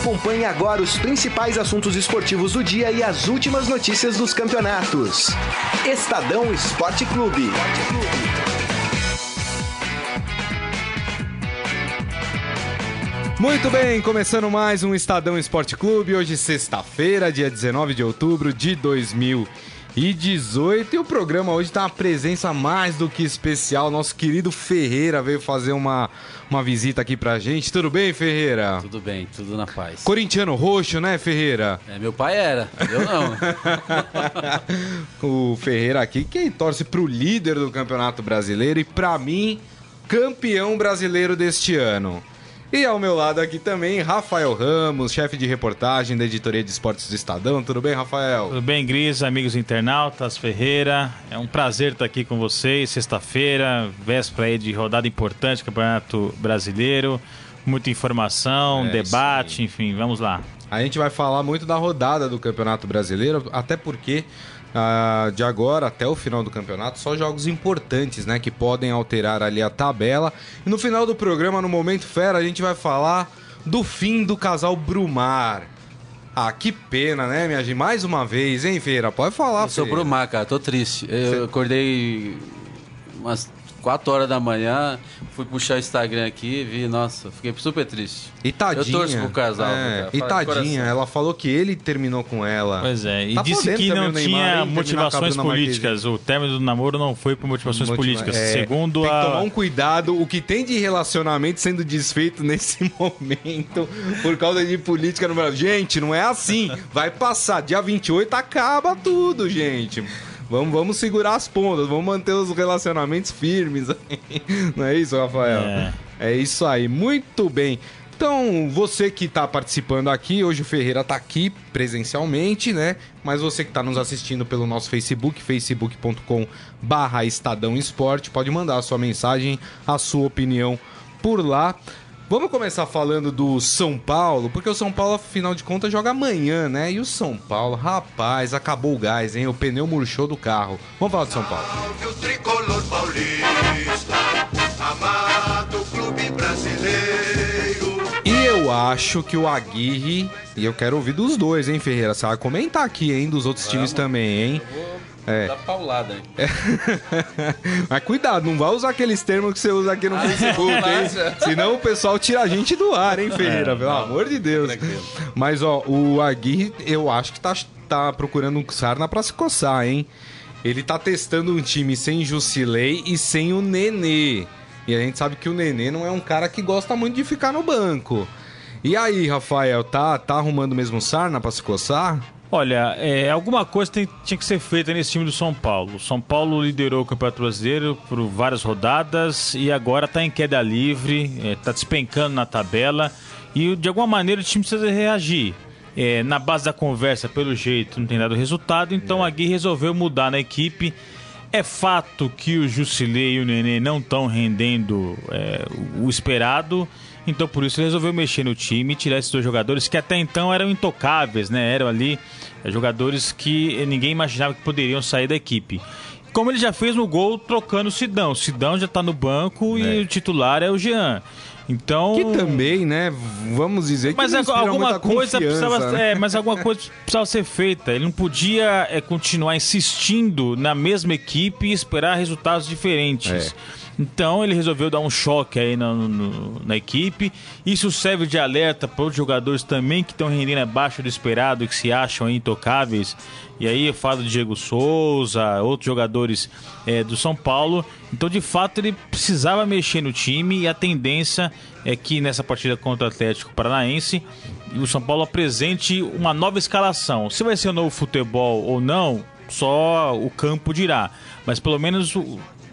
Acompanhe agora os principais assuntos esportivos do dia e as últimas notícias dos campeonatos. Estadão Esporte Clube. Muito bem, começando mais um Estadão Esporte Clube. Hoje, sexta-feira, dia 19 de outubro de 2018. E o programa hoje tá uma presença mais do que especial. Nosso querido Ferreira veio fazer uma, uma visita aqui pra gente. Tudo bem, Ferreira? Tudo bem, tudo na paz. Corintiano roxo, né, Ferreira? É, meu pai era, eu não. o Ferreira aqui, quem torce pro líder do Campeonato Brasileiro e pra mim, campeão brasileiro deste ano. E ao meu lado aqui também, Rafael Ramos, chefe de reportagem da editoria de esportes do Estadão. Tudo bem, Rafael? Tudo bem, Gris, amigos internautas, Ferreira. É um prazer estar aqui com vocês. Sexta-feira, véspera aí de rodada importante, Campeonato Brasileiro. Muita informação, é, debate, enfim, vamos lá. A gente vai falar muito da rodada do Campeonato Brasileiro, até porque Uh, de agora até o final do campeonato, só jogos importantes, né? Que podem alterar ali a tabela. E no final do programa, no Momento Fera, a gente vai falar do fim do casal Brumar. Ah, que pena, né, minha gente? Mais uma vez, hein, Feira? Pode falar, Eu sou Brumar, cara. Tô triste. Eu Cê... acordei umas 4 horas da manhã, fui puxar o Instagram aqui e vi, nossa, fiquei super triste. E tadinha. Eu torço pro casal. É, e tadinha, ela falou que ele terminou com ela. Pois é, e tá disse que não tinha motivações políticas. O término do namoro não foi por motivações Motiva políticas. É, segundo tem a. Tem que tomar um cuidado. O que tem de relacionamento sendo desfeito nesse momento por causa de política no Brasil. Gente, não é assim. Vai passar. Dia 28 acaba tudo, gente. Vamos, vamos segurar as pontas, vamos manter os relacionamentos firmes. Não é isso, Rafael? É. é isso aí. Muito bem. Então, você que está participando aqui, hoje o Ferreira está aqui presencialmente, né? Mas você que está nos assistindo pelo nosso Facebook, facebook.com barra Estadão Esporte, pode mandar a sua mensagem, a sua opinião por lá. Vamos começar falando do São Paulo, porque o São Paulo, afinal de contas, joga amanhã, né? E o São Paulo, rapaz, acabou o gás, hein? O pneu murchou do carro. Vamos falar do São Paulo. E eu acho que o Aguirre, e eu quero ouvir dos dois, hein, Ferreira? Você vai comentar aqui, hein, dos outros Vamos. times também, hein? É. Dá paulada, hein? É. Mas cuidado, não vai usar aqueles termos que você usa aqui no ah, Facebook, hein? Senão o pessoal tira a gente do ar, hein, Ferreira? É, Pelo não, amor de Deus. Tranquilo. Mas, ó, o Aguirre, eu acho que tá, tá procurando um sarna pra se coçar, hein? Ele tá testando um time sem Jusilei e sem o Nenê. E a gente sabe que o Nenê não é um cara que gosta muito de ficar no banco. E aí, Rafael, tá, tá arrumando mesmo sarna pra se coçar? Olha, é, alguma coisa tem, tinha que ser feita nesse time do São Paulo. O São Paulo liderou o Campeonato Brasileiro por várias rodadas e agora está em queda livre, está é, tá despencando na tabela e de alguma maneira o time precisa reagir. É, na base da conversa, pelo jeito, não tem dado resultado, então a Gui resolveu mudar na equipe. É fato que o Jusilei e o Nenê não estão rendendo é, o esperado então por isso ele resolveu mexer no time e tirar esses dois jogadores que até então eram intocáveis, né? Eram ali é, jogadores que ninguém imaginava que poderiam sair da equipe. Como ele já fez no gol trocando o Sidão. O Sidão já está no banco é. e o titular é o Jean. Então. Que também, né? Vamos dizer que mas não alguma coisa precisava, né? é, mas alguma coisa precisava ser feita. Ele não podia é, continuar insistindo na mesma equipe e esperar resultados diferentes. É. Então ele resolveu dar um choque aí na, no, na equipe. Isso serve de alerta para os jogadores também que estão rendendo abaixo do esperado, que se acham intocáveis. E aí eu falo de Diego Souza, outros jogadores é, do São Paulo. Então, de fato, ele precisava mexer no time e a tendência é que nessa partida contra o Atlético Paranaense o São Paulo apresente uma nova escalação. Se vai ser um novo futebol ou não, só o campo dirá. Mas pelo menos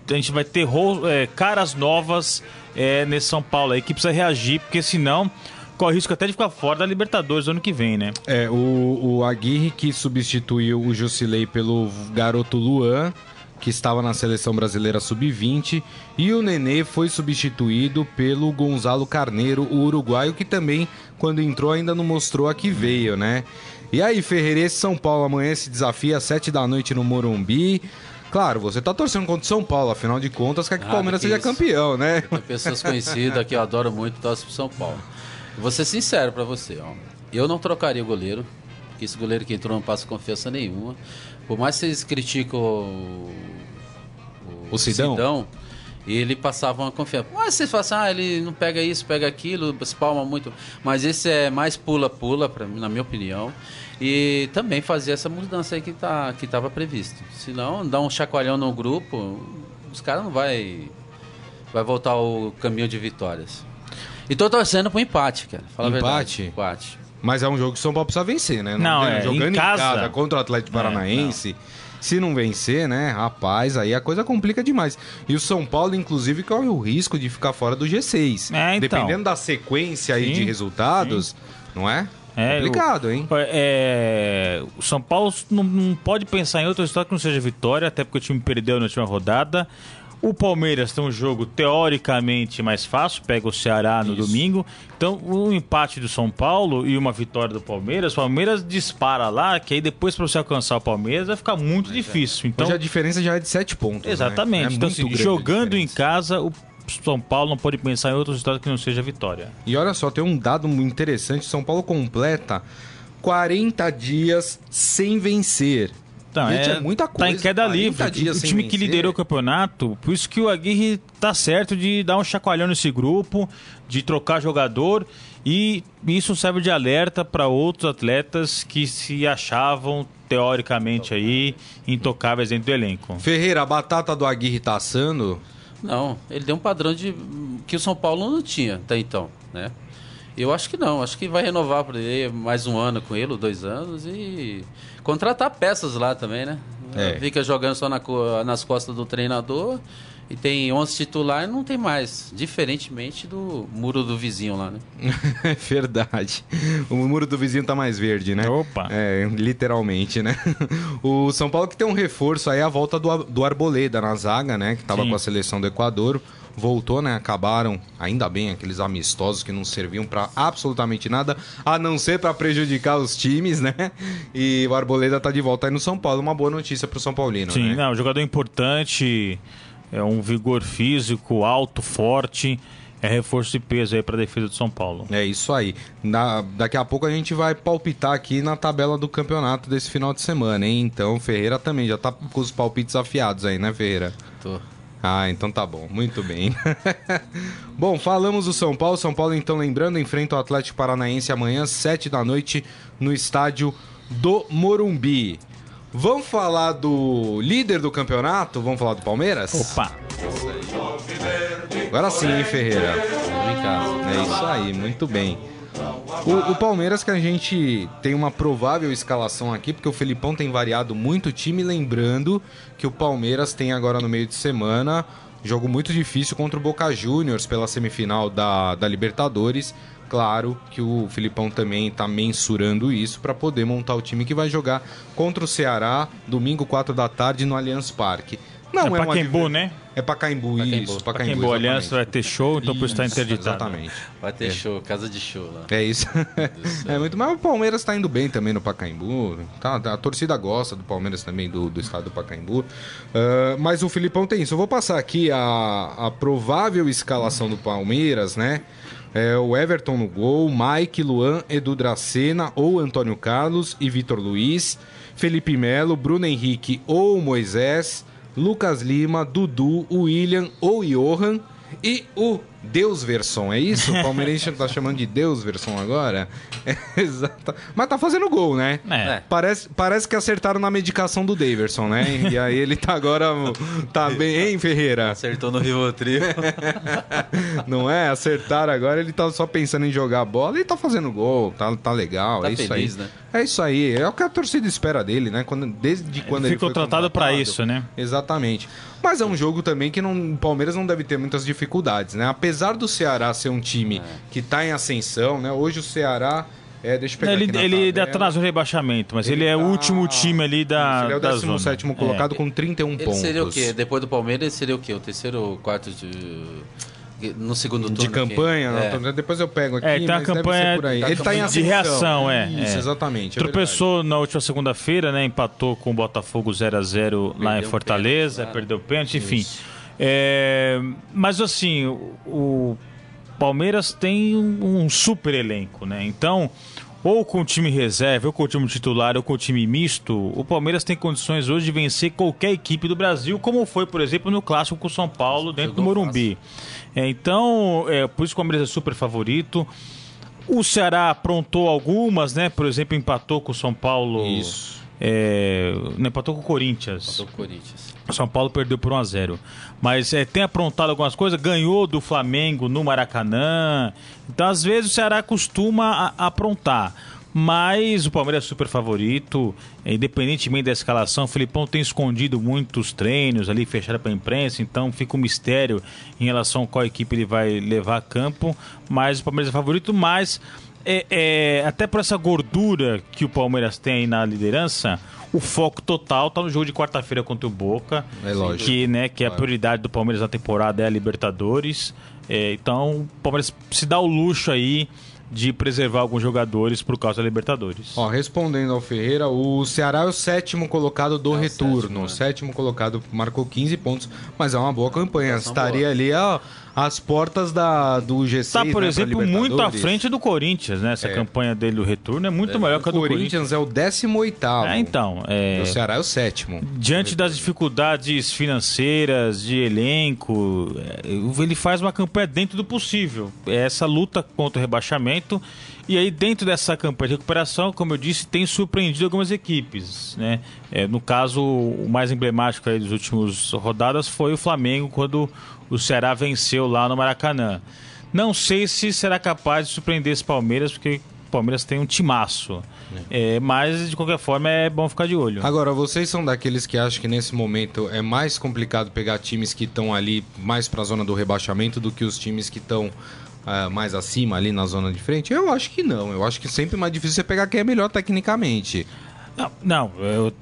a gente vai ter é, caras novas é, nesse São Paulo aí que precisa reagir, porque senão corre risco até de ficar fora da Libertadores ano que vem, né? É, o, o Aguirre que substituiu o Jusilei pelo garoto Luan, que estava na seleção brasileira sub-20, e o Nenê foi substituído pelo Gonzalo Carneiro, o uruguaio, que também, quando entrou, ainda não mostrou a que veio, né? E aí, Ferreira, São Paulo amanhã se desafia às sete da noite no Morumbi. Claro, você tá torcendo contra o São Paulo, afinal de contas, quer que o ah, Palmeiras seja isso. campeão, né? Tem pessoas conhecidas que eu adoro muito, torcem pro São Paulo. Vou ser sincero para você, ó. eu não trocaria o goleiro, porque esse goleiro que entrou não passa confiança nenhuma. Por mais que vocês criticam o, O Sidão? ele passava uma confiança. Mas vocês falam assim, ah, ele não pega isso, pega aquilo, espalma muito. Mas esse é mais pula-pula, na minha opinião. E também fazer essa mudança aí que tá, que estava previsto. Senão, dar um chacoalhão no grupo, os caras não vai vai voltar ao caminho de vitórias. E tô torcendo pro empate, cara. Fala a Empate? verdade. Empate. Mas é um jogo que o São Paulo precisa vencer, né? Não, tem- é, jogando em casa. contra o Atlético É, Paranaense. Se não vencer, né, rapaz, aí a coisa complica demais. E o São Paulo, inclusive, corre o risco de ficar fora do G6. É, então. Dependendo da sequência aí Sim, de resultados, não é? É, Complicado, hein? É, o São Paulo não, não pode pensar em outro resultado que não seja vitória, até porque o time perdeu na última rodada. O Palmeiras tem um jogo teoricamente mais fácil, pega o Ceará no domingo. Então, um empate do São Paulo e uma vitória do Palmeiras, o Palmeiras dispara lá, que aí depois para você alcançar o Palmeiras vai ficar muito difícil. Então, Hoje a diferença já é de 7 pontos. exatamente. Né? É então, assim, jogando em casa, o São Paulo não pode pensar em outro resultado que não seja vitória. E olha só, tem um dado interessante: São Paulo completa 40 dias sem vencer. Então, Gente, é, é muita Tá em coisa, queda 40 livre. O time que vencer. liderou o campeonato, por isso que o Aguirre tá certo de dar um chacoalhão nesse grupo, de trocar jogador. E isso serve de alerta para outros atletas que se achavam, teoricamente, aí, intocáveis dentro do elenco. Ferreira, a batata do Aguirre tá assando? Não, ele deu um padrão de que o São Paulo não tinha até então, né? Eu acho que não, acho que vai renovar por ele mais um ano com ele, dois anos, e contratar peças lá também, né? É. Fica jogando só na nas costas do treinador e tem 11 titulares, não tem mais. Diferentemente do muro do vizinho lá, né? É verdade. O muro do vizinho tá mais verde, né? Opa. É, literalmente, né? O São Paulo que tem um reforço aí, a volta do, do Arboleda na zaga, né? Que tava Sim. com a seleção do Equador. Voltou, né? Acabaram, ainda bem, aqueles amistosos que não serviam pra absolutamente nada, a não ser pra prejudicar os times, né? E o Arboleda tá de volta aí no São Paulo. Uma boa notícia pro São Paulino, Sim, né? não, jogador importante, é um vigor físico alto, forte, é reforço de peso aí para defesa do São Paulo. É isso aí. Na- daqui a pouco a gente vai palpitar aqui na tabela do campeonato desse final de semana, hein? Então, Ferreira também já tá com os palpites afiados aí, né, Ferreira? Tô. Ah, então tá bom. Muito bem. bom, falamos do São Paulo. São Paulo, então, lembrando, enfrenta o Atlético Paranaense amanhã, 7 da noite, no estádio do Morumbi. Vamos falar do líder do campeonato? Vamos falar do Palmeiras? Opa! Agora sim, hein, Ferreira? Vem cá. É isso aí, muito bem. O, o Palmeiras que a gente tem uma provável escalação aqui, porque o Felipão tem variado muito o time, lembrando que o Palmeiras tem agora no meio de semana jogo muito difícil contra o Boca Juniors pela semifinal da, da Libertadores. Claro que o Filipão também está mensurando isso para poder montar o time que vai jogar contra o Ceará domingo 4 da tarde no Allianz Parque. Não é é, Pacaembu, né? É Pacaembu, Pacaembu. isso. Pacaembu, boa aliança vai ter show, então por isso tá Isso, interditado. Exatamente. Vai ter show, casa de show lá. É isso. é muito, mas o Palmeiras tá indo bem também no Pacaembu. Tá, tá- a torcida gosta do Palmeiras também, do, do estado do Pacaembu. Ah, mas o Filipão tem isso. Eu vou passar aqui a, a provável escalação do Palmeiras, né? É o Everton no gol, Mike, Luan, Edu Dracena ou Antônio Carlos e Vitor Luiz, Felipe Melo, Bruno Henrique ou Moisés, Lucas Lima, Dudu, William ou Johan e o Deus Verson, é isso? O palmeirense tá chamando de Deus Verson agora? É, exato. Mas tá fazendo gol, né? É. Parece, parece que acertaram na medicação do Daverson, né? E aí ele tá agora. Tá bem, hein, Ferreira? Acertou no Rivotril. Não é? Acertaram agora, ele tá só pensando em jogar bola e tá fazendo gol, tá, tá legal. Tá é isso feliz, aí. né? É isso aí, é o que a torcida espera dele, né? Quando, desde quando ele, Ele ficou foi tratado pra contratado. isso, né? Exatamente. Mas é um jogo também que não, o Palmeiras não deve ter muitas dificuldades, né? Apesar do Ceará ser um time que tá em ascensão, né? Hoje o Ceará. É, deixa eu pegar Ele, ele tabela. atrasou o rebaixamento, mas ele, é o tá- último time ali da, Ele é o da 17 zona. colocado com 31 Ele pontos. seria o quê? Depois do Palmeiras, ele seria o quê? O terceiro ou quarto de. No segundo turno? De campanha, não, É. depois eu pego aqui, É, tem a campanha ser por aí. tá Ele tá em ascensão. de reação, é, Isso, é. exatamente. é Tropeçou na última segunda-feira, né? Empatou com o Botafogo 0 a 0 lá em Perdeu Fortaleza, pênalti, perdeu o pênalti, enfim. É, mas assim, o, Palmeiras tem um, um super elenco, né? Então, ou com o time reserva, ou com o time titular, ou com o time misto, o Palmeiras tem condições hoje de vencer qualquer equipe do Brasil, como foi, por exemplo, no clássico com o São Paulo dentro do Morumbi. É, então, é, por isso que o Palmeiras é super favorito. O Ceará aprontou algumas, né? Por exemplo, empatou com o São Paulo. Isso. É, empatou com o Corinthians. Empatou com o Corinthians. São Paulo perdeu por 1 a 0 Mas é, tem aprontado algumas coisas, ganhou do Flamengo no Maracanã. Então, às vezes, o Ceará costuma a, aprontar. Mas o Palmeiras é super favorito, é, independentemente da escalação. O Filipão tem escondido muitos treinos ali, fechado para a imprensa, então fica um mistério em relação a qual equipe ele vai levar a campo. Mas o Palmeiras é favorito, mas é, é, até por essa gordura que o Palmeiras tem na liderança, o foco total tá no jogo de quarta-feira contra o Boca. É lógico. Que, né, que é a Claro. prioridade do Palmeiras na temporada é a Libertadores. É, então, o Palmeiras se dá o luxo aí de preservar alguns jogadores por causa da Libertadores. Ó, respondendo ao Ferreira, o Ceará é o sétimo colocado do É o retorno. sétimo, né? O sétimo colocado marcou 15 pontos, mas é uma boa campanha. É Estaria boa. ali ó, às portas da, do G6. Está, por né, exemplo, muito à frente do Corinthians, né? Essa É. campanha dele do retorno é muito melhor que a O do Corinthians é o 18 É, então, é, O Ceará é o sétimo. diante das dificuldades financeiras, de elenco, é, ele faz uma campanha dentro do possível. É essa luta contra o rebaixamento. E aí, dentro dessa campanha de recuperação, como eu disse, tem surpreendido algumas equipes. Né? É, no caso, o mais emblemático aí dos últimos rodadas foi o Flamengo, quando o Ceará venceu lá no Maracanã. Não sei se será capaz de surpreender esse Palmeiras, porque o Palmeiras tem um timaço. É, mas, de qualquer forma, é bom ficar de olho. Agora, vocês são daqueles que acham que nesse momento é mais complicado pegar times que estão ali mais pra zona do rebaixamento do que os times que estão ah, mais acima ali na zona de frente? Eu acho que não. Eu acho que sempre é mais difícil você pegar quem é melhor tecnicamente. Não, não eu-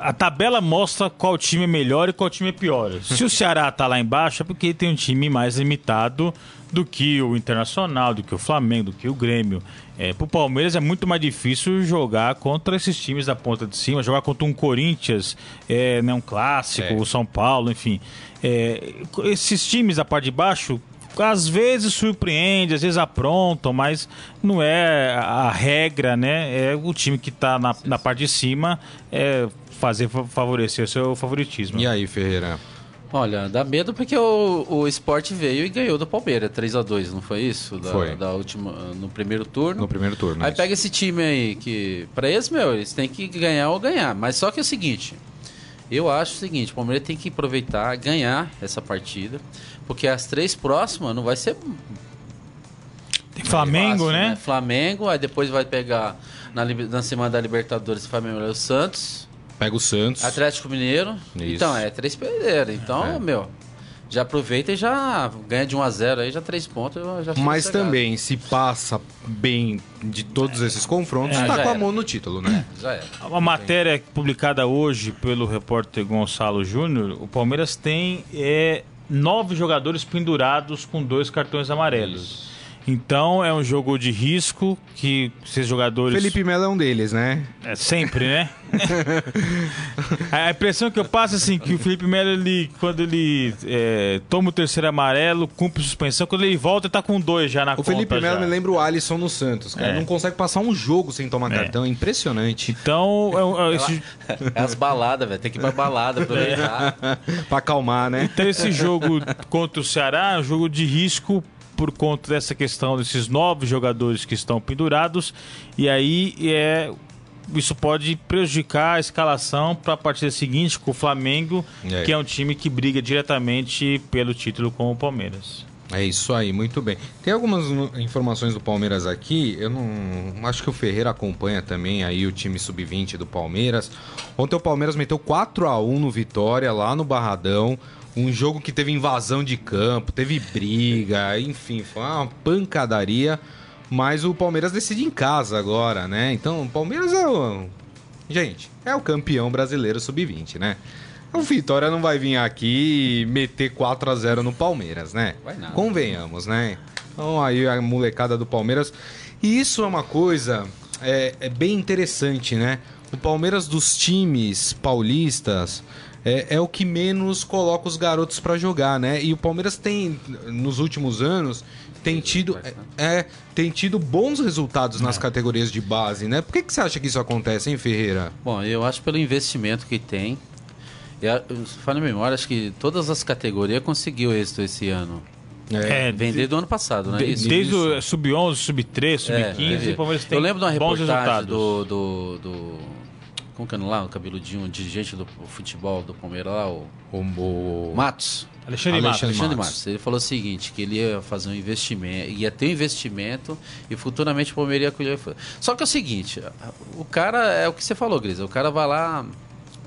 a tabela mostra qual time é melhor e qual time é pior. Se o Ceará tá lá embaixo é porque tem um time mais limitado do que o Internacional, do que o Flamengo, do que o Grêmio. É, pro Palmeiras é muito mais difícil jogar contra esses times da ponta de cima, jogar contra um Corinthians, é, né, um clássico, É. o São Paulo, enfim. É, esses times da parte de baixo às vezes surpreende, às vezes aprontam, mas não é a regra, né? É o time que tá na, na parte de cima é fazer fa- favorecer o seu favoritismo. E aí, Ferreira? Olha, dá medo porque o, o Sport veio e ganhou do Palmeiras, 3 a 2 não foi isso? Da, Foi. Da última, no primeiro turno. No primeiro turno. Aí isso. pega esse time aí que, pra eles, meu, eles têm que ganhar ou ganhar. Mas só que é o seguinte, eu acho o seguinte, o Palmeiras tem que aproveitar, ganhar essa partida, porque as três próximas não vai ser Tem Flamengo, fácil, né? Flamengo, aí depois vai pegar na, na semana da Libertadores, Flamengo e o Santos, Pega o Santos. Atlético Mineiro. Isso. Então, é três perderam. Então, É. meu, já aproveita e já ganha de 1 a 0 aí, já três pontos. Já fica Mas sossegado. também, se passa bem de todos esses confrontos, É, tá com a era. mão no título, né? Já era. Uma matéria publicada hoje pelo repórter Gonçalo Júnior, o Palmeiras tem é, nove jogadores pendurados com dois cartões amarelos. Então é um jogo de risco que esses jogadores. Felipe Melo é um deles, né? É sempre, né? a impressão que eu passo é assim, que o Felipe Melo, ele, quando ele é, toma o terceiro amarelo, cumpre suspensão, quando ele volta, ele tá com dois já na O conta. Felipe Melo me lembra o Alisson no Santos, cara. É. Não consegue passar um jogo sem tomar É. cartão, é impressionante. Então, é um- é esse, É as baladas, velho. Tem que ir pra balada, aproveitar. pra acalmar, né? então esse jogo contra o Ceará é um jogo de risco por conta dessa questão desses nove jogadores que estão pendurados. E aí é. Isso pode prejudicar a escalação para a partida seguinte com o Flamengo, que é um time que briga diretamente pelo título com o Palmeiras. É isso aí, muito bem. Tem algumas informações do Palmeiras aqui. Eu não. Acho que o Ferreira acompanha também aí o time sub-20 do Palmeiras. Ontem o Palmeiras meteu 4 a 1 no Vitória, lá no Barradão. Um jogo que teve invasão de campo, teve briga, enfim, foi uma pancadaria. Mas o Palmeiras decide em casa agora, né? Então o Palmeiras é o. Gente, é o campeão brasileiro sub-20, né? O Vitória não vai vir aqui e meter 4 a 0 no Palmeiras, né? Vai nada. Convenhamos, né? Então aí a molecada do Palmeiras. E isso é uma coisa é, é bem interessante, né? O Palmeiras dos times paulistas é, é o que menos coloca os garotos pra jogar, né? E o Palmeiras tem, nos últimos anos, tem tido, é, é, tem tido bons resultados nas categorias de base, né? Por que, que você acha que isso acontece, hein, Ferreira? Bom, eu acho pelo investimento que tem. Eu, falo na memória, acho que todas as categorias conseguiu êxito esse ano. É, Vender do ano passado, né? de- Isso. desde o Sub-11, Sub-13, É, Sub-15, teve- o Palmeiras tem Eu lembro de uma bons reportagem resultados. do, do, do. Como que é lá? O cabeludinho, o dirigente do futebol do Palmeiras lá, o O, Matos. Alexandre, Matos. Alexandre Alexandre Matos. Matos. Ele falou o seguinte, que ele ia fazer um investimento, ia ter um investimento e futuramente o Palmeiras ia colher. Só que é o seguinte, o cara, é o que você falou, Grisa, o cara vai lá,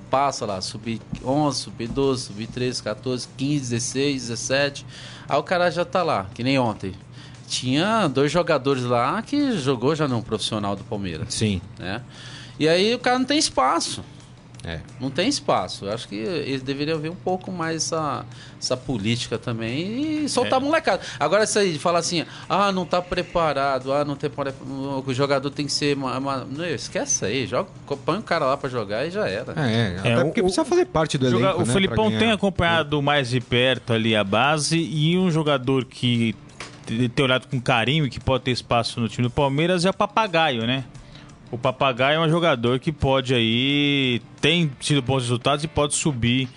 passa lá, sub 11, sub 12, sub 13, 14, 15, 16, 17, aí o cara já tá lá, que nem ontem. Tinha dois jogadores lá que jogou já num profissional do Palmeiras, Sim, né? E aí o cara não tem espaço. é. Não tem espaço. Eu acho que eles deveriam ver um pouco mais essa, essa política também e soltar É. a molecada. Agora, isso aí de falar assim, ah, não tá preparado, ah, não tem o jogador tem que ser. ma- ma- Não, esquece aí, joga, põe o cara lá pra jogar e já era. É, até É, porque o- precisa fazer parte do Joga- elenco, o né, Felipão tem acompanhado mais de perto ali a base e um jogador que te- tem olhado com carinho e que pode ter espaço no time do Palmeiras é o Papagaio, né? O Papagaio é um jogador que pode aí tem tido bons resultados e pode subir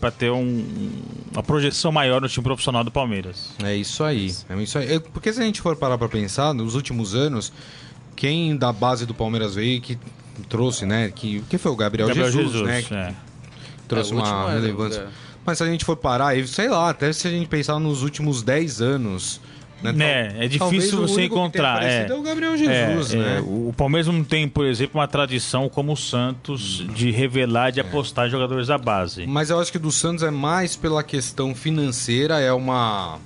para ter um- uma projeção maior no time profissional do Palmeiras. É isso aí. É isso aí. É, Porque se a gente for parar pra pensar, nos últimos anos, quem da base do Palmeiras veio que trouxe, né? Que, que foi o Gabriel, Gabriel Jesus, Jesus, né? é. Trouxe É, uma é, relevância. é. Mas se a gente for parar, aí, sei lá, até se a gente pensar nos últimos 10 anos. Né, Né, tal- é difícil você encontrar, é. é o Gabriel Jesus, É, né? é, o Palmeiras não tem, por exemplo, uma tradição como o Santos de revelar, É. de apostar em jogadores da base. Mas eu acho que do Santos é mais pela questão financeira, é uma.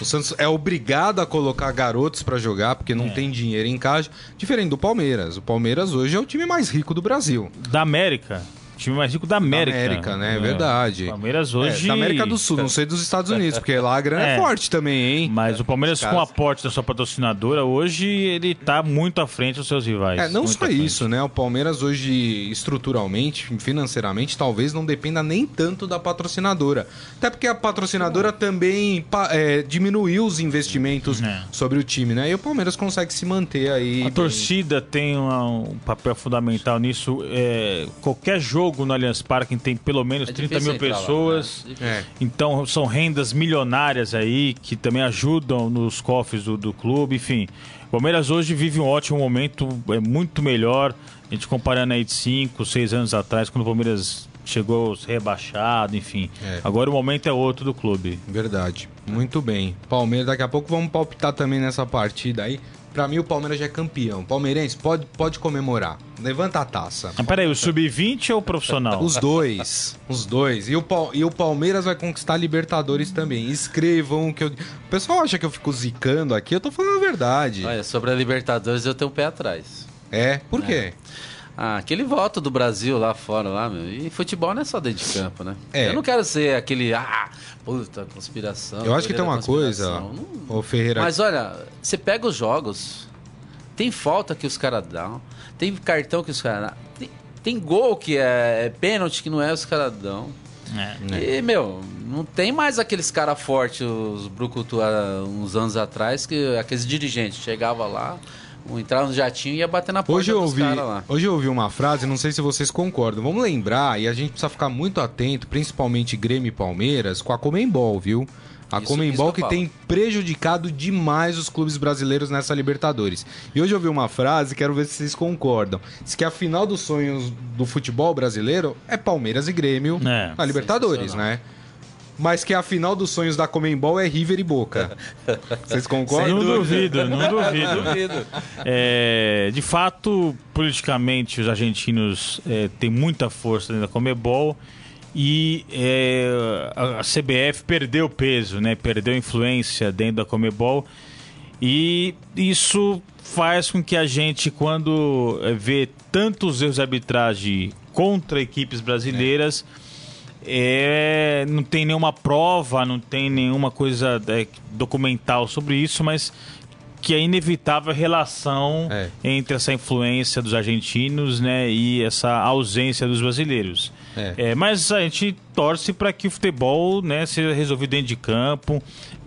O Santos é obrigado a colocar garotos pra jogar, porque É. não tem dinheiro em caixa. Diferente do Palmeiras. O Palmeiras hoje é o time mais rico do Brasil. Da América. Time mais rico da América. América, né? É verdade. Palmeiras É, hoje. da América do Sul, não sei dos Estados Unidos, porque lá a grana é, É. forte também, hein? Mas o Palmeiras, com o aporte da sua patrocinadora, hoje ele tá muito à frente dos seus rivais. É, não só isso, né? O Palmeiras hoje, estruturalmente, financeiramente, talvez não dependa nem tanto da patrocinadora. Até porque a patrocinadora também é, diminuiu os investimentos É. sobre o time, né? E o Palmeiras consegue se manter aí. A bem- torcida tem uma- um papel fundamental nisso. É, qualquer jogo no Allianz Parque tem pelo menos É 30 difícil mil entrar lá, pessoas. né? Difícil. É. Então são rendas milionárias aí que também ajudam nos cofres do, do clube, enfim. O Palmeiras hoje vive um ótimo momento, é muito melhor. A gente comparando aí de 5, 6 anos atrás, quando o Palmeiras chegou rebaixado, enfim. É. Agora o momento é outro do clube. Verdade. Muito bem. Palmeiras, daqui a pouco vamos palpitar também nessa partida aí. Pra mim, o Palmeiras já é campeão. Palmeirense, pode, pode comemorar. Levanta a taça. Mas peraí, o sub-20 ou o profissional? Os dois. Os dois. E o, e o Palmeiras vai conquistar a Libertadores também. Escrevam que eu. O pessoal acha que eu fico zicando aqui, eu tô falando a verdade. Olha, sobre a Libertadores eu tenho um pé atrás. É? Por quê? Ah, aquele voto do Brasil lá fora, lá, meu. E futebol não é só dentro de campo, né? É. Eu não quero ser aquele, ah, puta, conspiração. Eu acho que tem uma coisa. Não- ô Ferreira. Mas olha, você pega os jogos, tem falta que os caras dão, tem cartão que os caras dão, tem, tem gol que é, é pênalti que não é os caras dão. É. E, meu, não tem mais aqueles caras fortes, os Brucutu, uns anos atrás, que aqueles dirigentes chegavam lá, entrava no jatinho e ia bater na porta Hoje eu, dos ouvi, caras lá. hoje eu ouvi uma frase, não sei se vocês concordam. Vamos lembrar, e a gente precisa ficar muito atento, principalmente Grêmio e Palmeiras, com a Comembol, viu? A Isso- Comembol isso que que tem prejudicado demais os clubes brasileiros nessa Libertadores. E hoje eu ouvi uma frase, quero ver se vocês concordam. Diz que a final dos sonhos do futebol brasileiro é Palmeiras e Grêmio É. na Libertadores, né? Mas que a final dos sonhos da Comembol é River e Boca. Vocês concordam? Não duvido, não duvido. Duvido. É, de fato, politicamente, os argentinos é, têm muita força dentro da Comebol e é, a a CBF perdeu peso, né? perdeu influência dentro da Comebol e isso faz com que a gente, quando é, vê tantos erros de arbitragem contra equipes brasileiras, é, não tem nenhuma prova, não tem nenhuma coisa é, documental sobre isso, mas que é inevitável a relação É. entre essa influência dos argentinos né, e essa ausência dos brasileiros. É. É, mas a gente torce para que o futebol né, seja resolvido dentro de campo,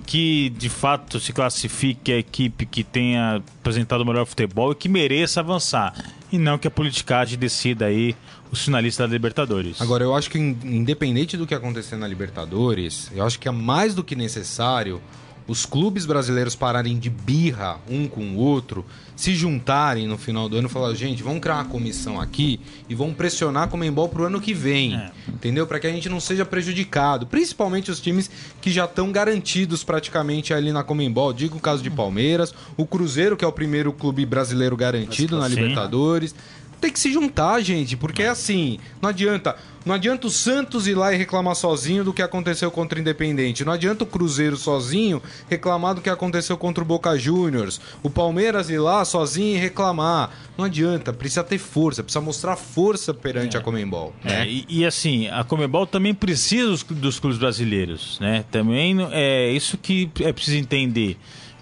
que de fato se classifique a equipe que tenha apresentado o melhor futebol e que mereça avançar. E não que a politicagem decida aí os finalistas da Libertadores. Agora, eu acho que independente do que acontecer na Libertadores, eu acho que é mais do que necessário os clubes brasileiros pararem de birra um com o outro, se juntarem no final do ano e falar, gente, vamos criar uma comissão aqui e vamos pressionar a Comembol pro ano que vem. É. Entendeu? Para que a gente não seja prejudicado. Principalmente os times que já estão garantidos praticamente ali na Comembol. Digo o caso de Palmeiras, o Cruzeiro, que é o primeiro clube brasileiro garantido na Libertadores tem que se juntar, gente, porque é assim, não adianta, não adianta o Santos ir lá e reclamar sozinho do que aconteceu contra o Independente, não adianta o Cruzeiro sozinho reclamar do que aconteceu contra o Boca Juniors, o Palmeiras ir lá sozinho e reclamar, não adianta, precisa ter força, precisa mostrar força perante é. a Comembol. É, né? e, e, assim, a Comembol também precisa dos, dos clubes brasileiros, né? Também é isso que é preciso entender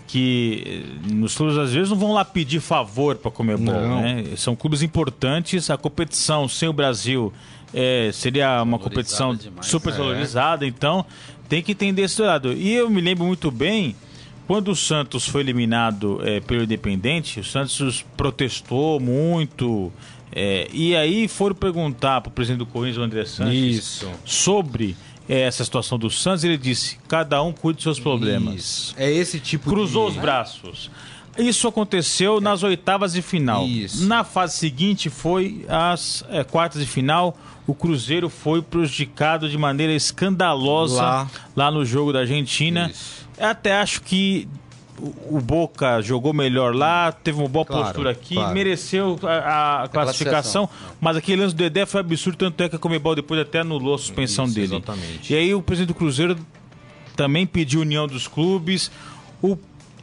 que nos clubes às vezes não vão lá pedir favor para comer bom, né? São clubes importantes, a competição sem o Brasil é, seria uma competição demais, super é. valorizada, então tem que entender esse lado. E eu me lembro muito bem quando o Santos foi eliminado é, pelo Independente, o Santos protestou muito. É, e aí foram perguntar para o presidente do Corinthians, o André Santos, Isso. sobre é essa situação do Santos, ele disse: cada um cuide dos seus problemas. Isso. É esse tipo Cruzou de... os braços. Isso aconteceu nas oitavas de final. Isso. Na fase seguinte foi as é, quartas de final. O Cruzeiro foi prejudicado de maneira escandalosa lá, lá no jogo da Argentina. Isso. Até acho que o Boca jogou melhor lá, teve uma boa claro, postura aqui, claro. mereceu a, a classificação, mas aquele lance do Dedé foi absurdo, tanto é que a Comebol depois até anulou a suspensão Isso, dele. Exatamente. E aí o presidente do Cruzeiro também pediu união dos clubes, o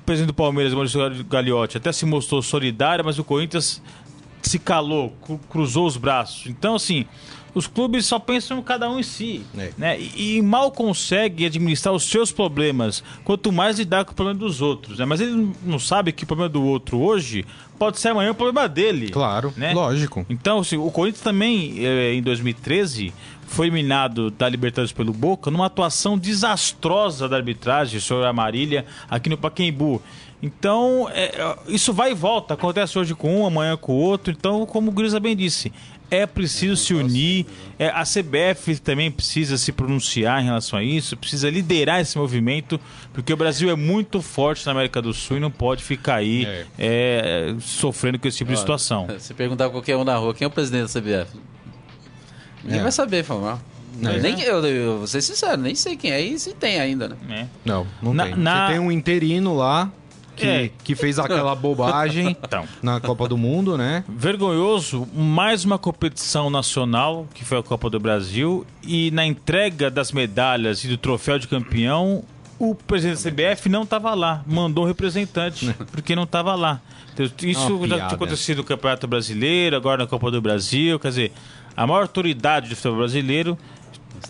presidente do Palmeiras, Maurício Gagliotti, até se mostrou solidário, mas o Corinthians se calou, cruzou os braços. Então, assim, os clubes só pensam cada um em si. É. Né? E, e, mal consegue administrar os seus problemas, quanto mais lidar com o problema dos outros. Né? Mas ele não sabe que o problema do outro hoje pode ser amanhã o problema dele. Claro, né? lógico. Então, assim, o Corinthians também, eh, em 2013, foi eliminado da Libertadores pelo Boca numa atuação desastrosa da arbitragem sobre a Marília aqui no Paquembu. Então, é, isso vai e volta. Acontece hoje com um, amanhã com o outro. Então, como o Grisa bem disse, é preciso se unir. É, a CBF também precisa se pronunciar em relação a isso, precisa liderar esse movimento, porque o Brasil é muito forte na América do Sul e não pode ficar aí é. É, sofrendo com esse tipo Olha, de situação. Se perguntar qualquer um na rua, quem é o presidente da CBF? Ninguém é. vai saber falar. É. Nem, eu, eu vou ser sincero, nem sei quem é e se tem ainda, né? É. Não, não na, tem. Na... Você tem um interino lá que, é. que fez aquela bobagem então. na Copa do Mundo, né? Vergonhoso, mais uma competição nacional, que foi a Copa do Brasil, e na entrega das medalhas e do troféu de campeão, o presidente da CBF não estava lá, mandou um representante, porque não estava lá. Então, isso já tinha acontecido no Campeonato Brasileiro, agora na Copa do Brasil, quer dizer, a maior autoridade do futebol brasileiro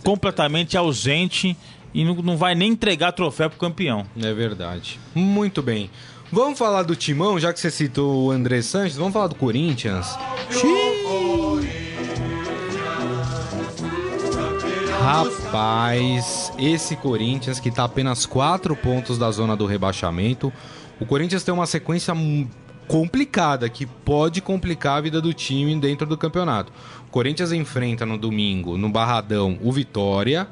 completamente ausente e não, não vai nem entregar troféu pro campeão. É verdade. Muito bem. Vamos falar do Timão, já que você citou o André Sanches, vamos falar do Corinthians. Rapaz, esse Corinthians que tá apenas 4 pontos da zona do rebaixamento. O Corinthians tem uma sequência complicada que pode complicar a vida do time dentro do campeonato. O Corinthians enfrenta no domingo, no Barradão, o Vitória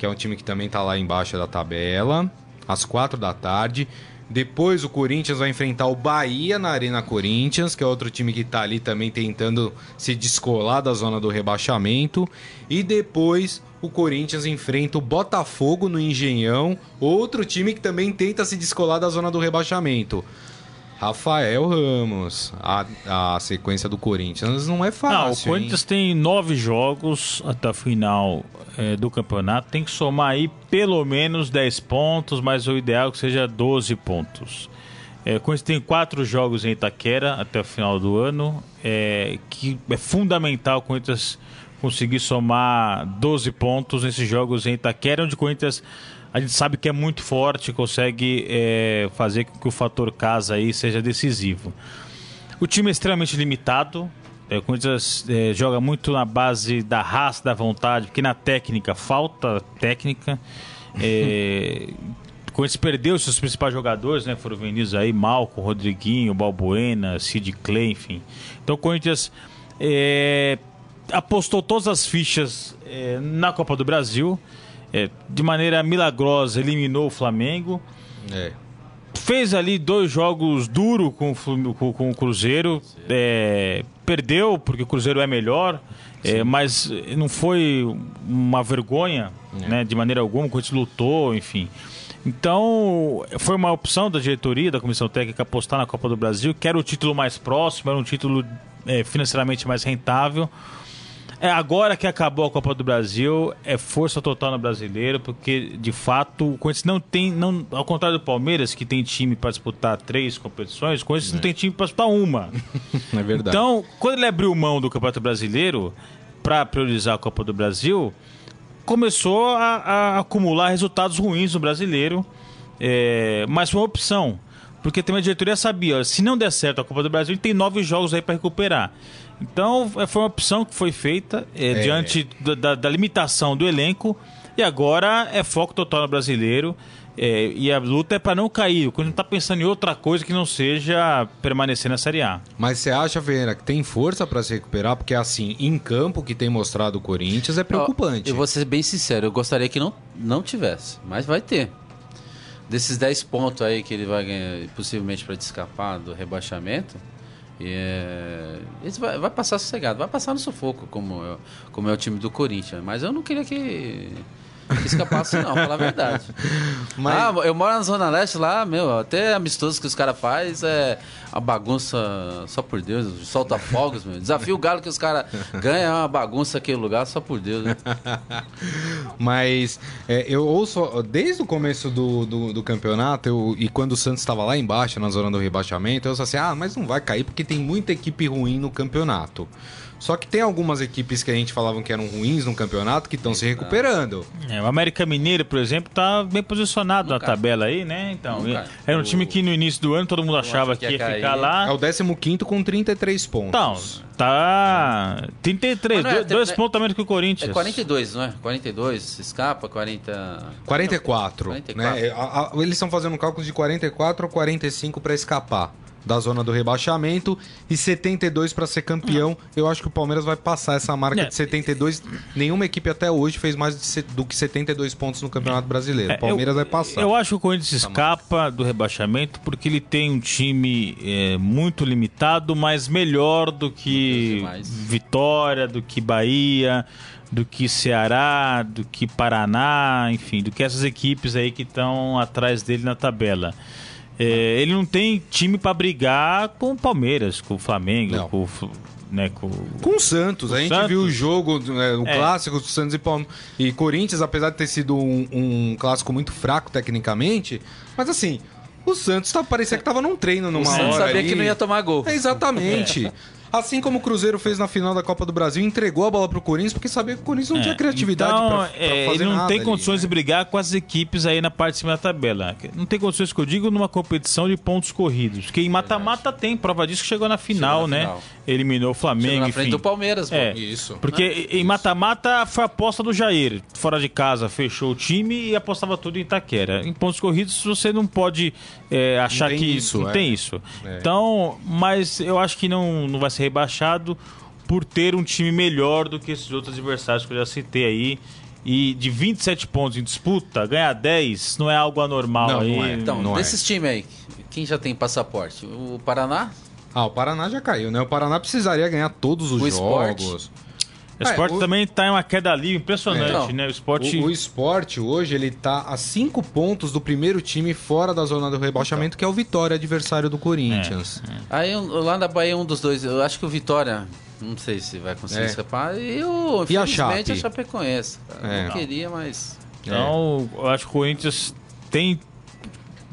que é um time que também está lá embaixo da tabela, às quatro da tarde. Depois o Corinthians vai enfrentar o Bahia na Arena Corinthians, que é outro time que está ali também tentando se descolar da zona do rebaixamento. E depois o Corinthians enfrenta o Botafogo no Engenhão, outro time que também tenta se descolar da zona do rebaixamento. Rafael Ramos, a, a sequência do Corinthians não é fácil. Não, o Corinthians hein? tem nove jogos até a final é, do campeonato. Tem que somar aí pelo menos 10 pontos, mas o ideal é que seja 12 pontos. É, o Corinthians tem quatro jogos em Itaquera até o final do ano, é, que é fundamental o Corinthians conseguir somar 12 pontos nesses jogos em Itaquera, onde o Corinthians a gente sabe que é muito forte, consegue é, fazer com que o fator casa aí seja decisivo. O time é extremamente limitado. É, o Corinthians é, joga muito na base da raça, da vontade, porque na técnica falta técnica. É, o Corinthians perdeu seus principais jogadores, né? Foram vendidos aí, Malco, Rodriguinho, Balbuena, Sid Clay, enfim. Então o Corinthians é, apostou todas as fichas é, na Copa do Brasil. É, de maneira milagrosa, eliminou o Flamengo. É. Fez ali dois jogos duros com, com- com o Cruzeiro. É, perdeu, porque o Cruzeiro é melhor. é, mas não foi uma vergonha, né, de maneira alguma. O Corinthians lutou, enfim. Então, foi uma opção da diretoria, da comissão técnica, apostar na Copa do Brasil, que era o título mais próximo, era um título é, financeiramente mais rentável. É, agora que acabou a Copa do Brasil, é força total no brasileiro, porque de fato o Corinthians não tem, não, ao contrário do Palmeiras, que tem time para disputar três competições, o Corinthians não tem time para disputar uma. É verdade. Então, quando ele abriu mão do Campeonato Brasileiro para priorizar a Copa do Brasil, começou a, a acumular resultados ruins no brasileiro, é, mas foi uma opção. Porque também a diretoria sabia, ó, se não der certo a Copa do Brasil, ele tem nove jogos aí para recuperar. Então, é, foi uma opção que foi feita é, diante da, da- da limitação do elenco. E agora é foco total no brasileiro. é, e a luta é para não cair. O Corinthians não está pensando em outra coisa que não seja permanecer na Série A. Mas você acha, Vieira, que tem força pra se recuperar? Porque, assim, em campo, que tem mostrado o Corinthians é preocupante. Eu vou ser bem sincero, eu gostaria que não, não tivesse, mas vai ter. Desses 10 pontos aí que ele vai ganhar, possivelmente para escapar do rebaixamento, é, esse vai, vai passar sossegado, vai passar no sufoco, como é, como é o time do Corinthians. Mas eu não queria que, que escapasse, não, falar a verdade. Mas- Ah, eu moro na Zona Leste lá, meu, até amistoso que os caras fazem é a bagunça, só por Deus, solta fogos, meu. Desafio o galo que os caras ganham é uma bagunça aquele lugar, só por Deus. Né? Mas é, eu ouço, desde o começo do, do, do campeonato, eu- e quando o Santos estava lá embaixo, na zona do rebaixamento, eu ouço assim, ah, mas não vai cair porque tem muita equipe ruim no campeonato. Só que tem algumas equipes que a gente falavam que eram ruins no campeonato que estão se recuperando. É, o América Mineiro, por exemplo, tá bem posicionado na Nunca. tabela aí, né? Então, Nunca. era um time que no início do ano todo mundo achava que que ia ia ficar lá. É o 15 com 33 pontos. Então, tá 33, Mas não é, dois, dois é- pontos a menos que o Corinthians. É 42, não é? 42, escapa, 40. 44, 44. né? A- eles estão fazendo cálculos de 44 ou 45 para escapar da zona do rebaixamento e 72 para ser campeão. Eu acho que o Palmeiras vai passar essa marca É. de 72. Nenhuma equipe até hoje fez mais de do que 72 pontos no Campeonato Brasileiro. É, O Palmeiras eu, vai passar. Eu acho que o Corinthians escapa do rebaixamento porque ele tem um time é, muito limitado, mas melhor do que. Vitória, do que Bahia, do que Ceará, do que Paraná, enfim, do que essas equipes aí que estão atrás dele na tabela. É, ele não tem time para brigar com o Palmeiras, com o Flamengo, Não. com, o né, com o- Com o Santos, O a gente Santos. viu o jogo, né, o É. clássico do Santos e Palmeiras. E Corinthians, apesar de ter sido um, um clássico muito fraco tecnicamente, mas assim, o Santos tá, parecia que tava num treino numa O Santos hora sabia ali. que não ia tomar gol. É, exatamente. Assim como o Cruzeiro fez na final da Copa do Brasil, entregou a bola pro Corinthians porque sabia que o Corinthians não É, tinha criatividade então, pra, pra é, fazer Ele não tem ali, condições né? de brigar com as equipes aí na parte de cima da tabela. Não tem condições que eu digo numa competição de pontos corridos. Porque em mata-mata tem, prova disso que chegou na final, Chegou na né? final. Eliminou o Flamengo, Chegou na enfim. frente do Palmeiras. É, Isso. Porque em mata-mata foi a aposta do Jair. Fora de casa, fechou o time e apostava tudo em Itaquera. Em pontos corridos, você não pode é, achar tem que isso, não é. tem isso. É. Então, mas eu acho que não, não vai ser rebaixado por ter um time melhor do que esses outros adversários que eu já citei aí. E de 27 pontos em disputa, ganhar 10 não é algo anormal Não, aí. não é. Então, Não é. desses times aí, quem já tem passaporte? O Paraná? Ah, o Paraná já caiu, né? O Paraná precisaria ganhar todos os O jogos. Sport. O esporte É, o- também tá em uma queda livre impressionante, É. né? O esporte. O, o esporte hoje ele tá a cinco pontos do primeiro time fora da zona do rebaixamento, que é o Vitória, adversário do Corinthians. Aí um- lá na Bahia, um dos dois, eu acho que o Vitória, não sei se vai conseguir É. escapar. E o, E a infelizmente, Chape? a Chapecoense. É. Não queria, mas... Então, eu acho que o Corinthians tem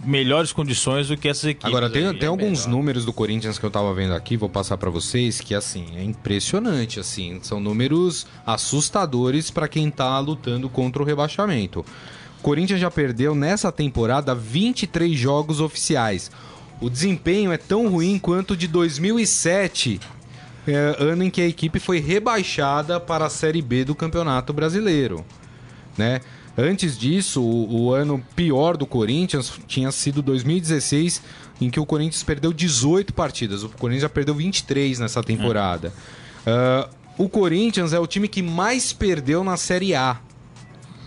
melhores condições do que essas equipes. Agora, tem, tem alguns melhor. números do Corinthians que eu tava vendo aqui, vou passar pra vocês, que assim, é impressionante, assim, são números assustadores pra quem tá lutando contra o rebaixamento. O Corinthians já perdeu nessa temporada 23 jogos oficiais. O desempenho é tão ruim quanto o de 2007, é, ano em que a equipe foi rebaixada para a Série B do Campeonato Brasileiro, né? Antes disso, o, o, ano pior do Corinthians tinha sido 2016, em que o Corinthians perdeu 18 partidas. O Corinthians já perdeu 23 nessa temporada. Uh, o Corinthians é o time que mais perdeu na Série A.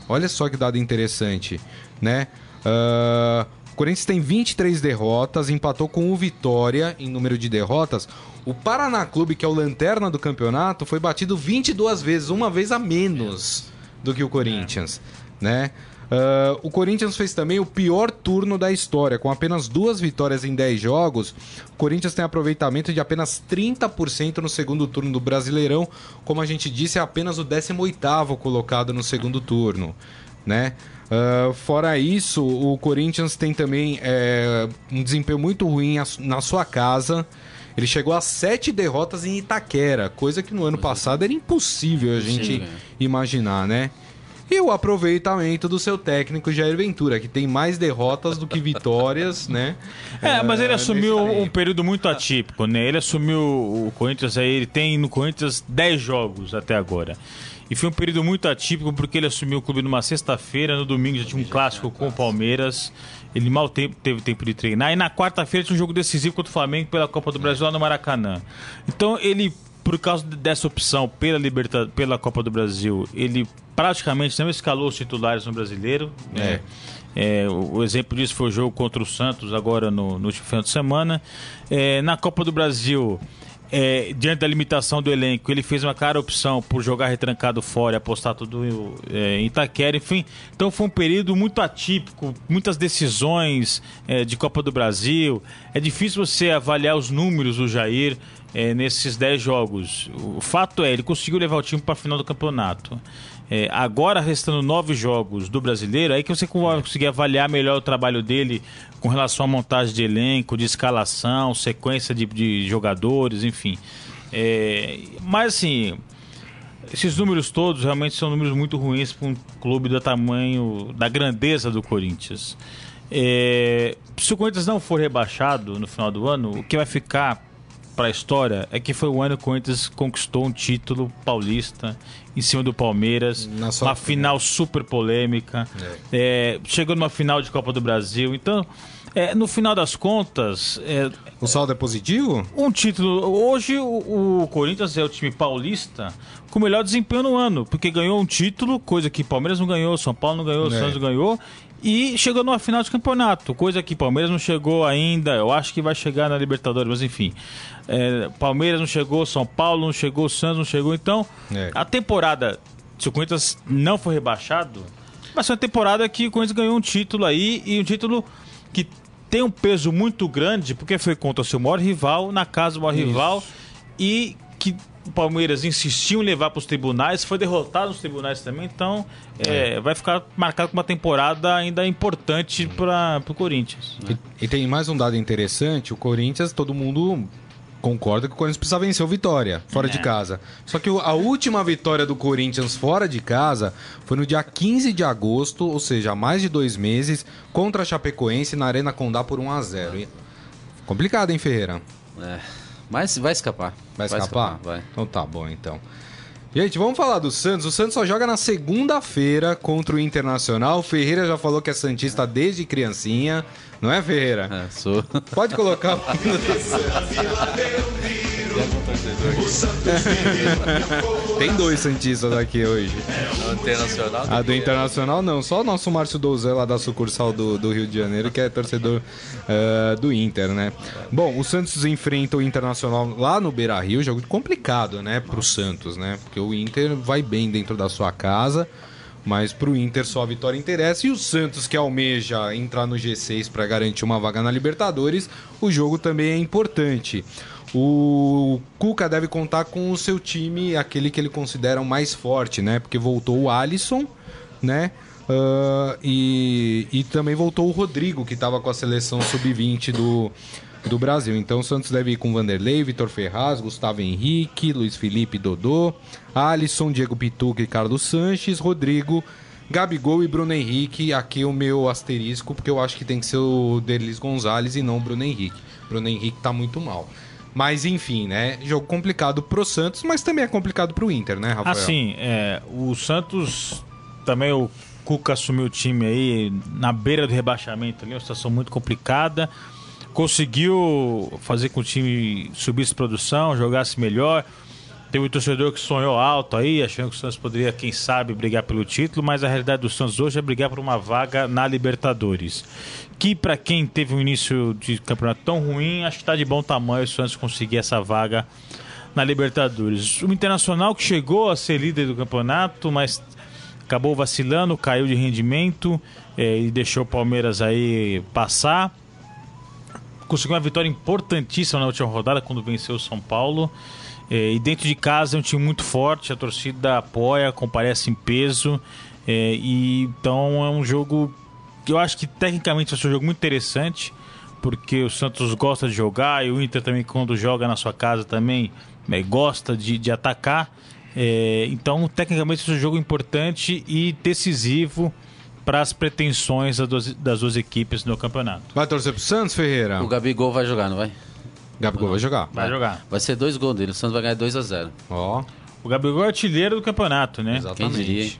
Olha só que dado interessante, né? Uh, o Corinthians tem 23 derrotas, empatou com o Vitória em número de derrotas. O Paraná Clube, que é o lanterna do campeonato, foi batido 22 vezes, uma vez a menos do que o Corinthians, é. Né? Uh, o Corinthians fez também o pior turno da história, com apenas duas vitórias em 10 jogos. O Corinthians tem aproveitamento de apenas 30% no segundo turno do Brasileirão. Como a gente disse, é apenas o 18º colocado no segundo turno, né? Uh, fora isso, o Corinthians tem também é, um desempenho muito ruim na sua casa. Ele chegou a sete derrotas em Itaquera, coisa que no ano passado era impossível a gente Sim, é. imaginar, né? E o aproveitamento do seu técnico Jair Ventura, que tem mais derrotas do que vitórias, né? É, mas ele é, assumiu um período muito atípico, né? Ele assumiu o Corinthians aí, ele tem no Corinthians 10 jogos até agora. E foi um período muito atípico porque ele assumiu o clube numa sexta-feira, no domingo já tinha um clássico com o Palmeiras. Ele mal teve, teve tempo de treinar. E na quarta-feira tinha um jogo decisivo contra o Flamengo pela Copa do Brasil lá no Maracanã. Então ele por causa dessa opção pela, liberta, pela Copa do Brasil, ele praticamente não escalou os titulares no brasileiro. Né? É. É, o exemplo disso foi o jogo contra o Santos agora no, no último final de semana. É, na Copa do Brasil, é, diante da limitação do elenco, ele fez uma clara opção por jogar retrancado fora e apostar tudo é, em Itaquera, enfim. Então foi um período muito atípico, muitas decisões é, de Copa do Brasil. É difícil você avaliar os números do Jair é, nesses 10 jogos. O fato é, ele conseguiu levar o time para a final do campeonato. É, agora, restando nove jogos do brasileiro, aí que você vai conseguir avaliar melhor o trabalho dele com relação à montagem de elenco, de escalação, sequência de, de jogadores, enfim. É, mas assim, esses números todos realmente são números muito ruins para um clube do tamanho, da grandeza do Corinthians. É, se o Corinthians não for rebaixado no final do ano, o que vai ficar para a história é que foi o ano que o Corinthians conquistou um título paulista em cima do Palmeiras, uma final super polêmica, é. É, chegou numa final de Copa do Brasil, então é, no final das contas. É, o saldo é positivo? Um título. Hoje o, o, Corinthians é o time paulista com o melhor desempenho no ano, porque ganhou um título, coisa que Palmeiras não ganhou, São Paulo não ganhou, é. Santos ganhou, e chegou numa final de campeonato, coisa que Palmeiras não chegou ainda. Eu acho que vai chegar na Libertadores, mas enfim. É, Palmeiras não chegou, São Paulo não chegou, Santos não chegou. Então, é. a temporada, se o Corinthians não for rebaixado, vai ser uma temporada que o Corinthians ganhou um título aí e um título que tem um peso muito grande, porque foi contra o seu maior rival, na casa do maior Isso. rival, e que o Palmeiras insistiu em levar para os tribunais, foi derrotado nos tribunais também, então é, é. vai ficar marcado com uma temporada ainda importante para o Corinthians. Né? E, e, tem mais um dado interessante: o Corinthians, todo mundo concorda que o Corinthians precisa vencer o Vitória, fora é. de casa. Só que a última vitória do Corinthians fora de casa foi no dia 15 de agosto, ou seja, há mais de dois meses, contra a Chapecoense na Arena Condá por 1 a 0 e... Complicado, hein, Ferreira? É. Mas vai escapar. Vai escapar? Vai escapar? Vai. Então tá bom, então. Gente, vamos falar do Santos. O Santos só joga na segunda-feira contra o Internacional. O Ferreira já falou que é Santista desde criancinha. Não é, Ferreira? É, sou. Pode colocar o Santos. Tem dois Santistas aqui hoje. Do Internacional? A do Internacional não, só o nosso Márcio Douzan lá da sucursal do, do Rio de Janeiro, que é torcedor uh, do Inter, né? Bom, o Santos enfrenta o Internacional lá no Beira Rio, jogo complicado, né, pro Santos, né? Porque o Inter vai bem dentro da sua casa. Mas pro Inter só a vitória interessa. E o Santos, que almeja entrar no G6 para garantir uma vaga na Libertadores, o jogo também é importante. O Cuca deve contar com o seu time, aquele que ele considera o mais forte, né? Porque voltou o Alisson, né? Uh, e, e também voltou o Rodrigo, que estava com a seleção sub-20 do, do Brasil. Então o Santos deve ir com Vanderlei, Vitor Ferraz, Gustavo Henrique, Luiz Felipe Dodô, Alisson, Diego Pituca e Carlos Sanches, Rodrigo, Gabigol e Bruno Henrique. Aqui o meu asterisco, porque eu acho que tem que ser o Delis Gonzalez e não o Bruno Henrique. Bruno Henrique tá muito mal. Mas enfim, né? Jogo complicado pro Santos, mas também é complicado pro Inter, né, Rafael? Assim, é, o Santos também o Cuca assumiu o time aí na beira do rebaixamento ali, uma situação muito complicada. Conseguiu fazer com que o time subisse produção, jogasse melhor. Teve um torcedor que sonhou alto aí, achando que o Santos poderia, quem sabe, brigar pelo título, mas a realidade do Santos hoje é brigar por uma vaga na Libertadores. Que para quem teve um início de campeonato tão ruim, acho que está de bom tamanho o Santos conseguir essa vaga na Libertadores. O Internacional que chegou a ser líder do campeonato, mas acabou vacilando, caiu de rendimento é, e deixou o Palmeiras aí passar. Conseguiu uma vitória importantíssima na última rodada quando venceu o São Paulo. É, e dentro de casa é um time muito forte, a torcida apoia, comparece em peso. É, e então é um jogo eu acho que tecnicamente vai ser um jogo muito interessante, porque o Santos gosta de jogar e o Inter também, quando joga na sua casa, também é, gosta de, de atacar. É, então, tecnicamente, é um jogo importante e decisivo para as pretensões das duas, das duas equipes no campeonato. Vai torcer pro Santos, Ferreira? O Gabigol vai jogar, não vai? Gabigol vai jogar. Vai jogar. Vai ser dois gols dele. O Santos vai ganhar 2 a 0 Ó. O Gabigol é artilheiro do campeonato, né? Diria, hein?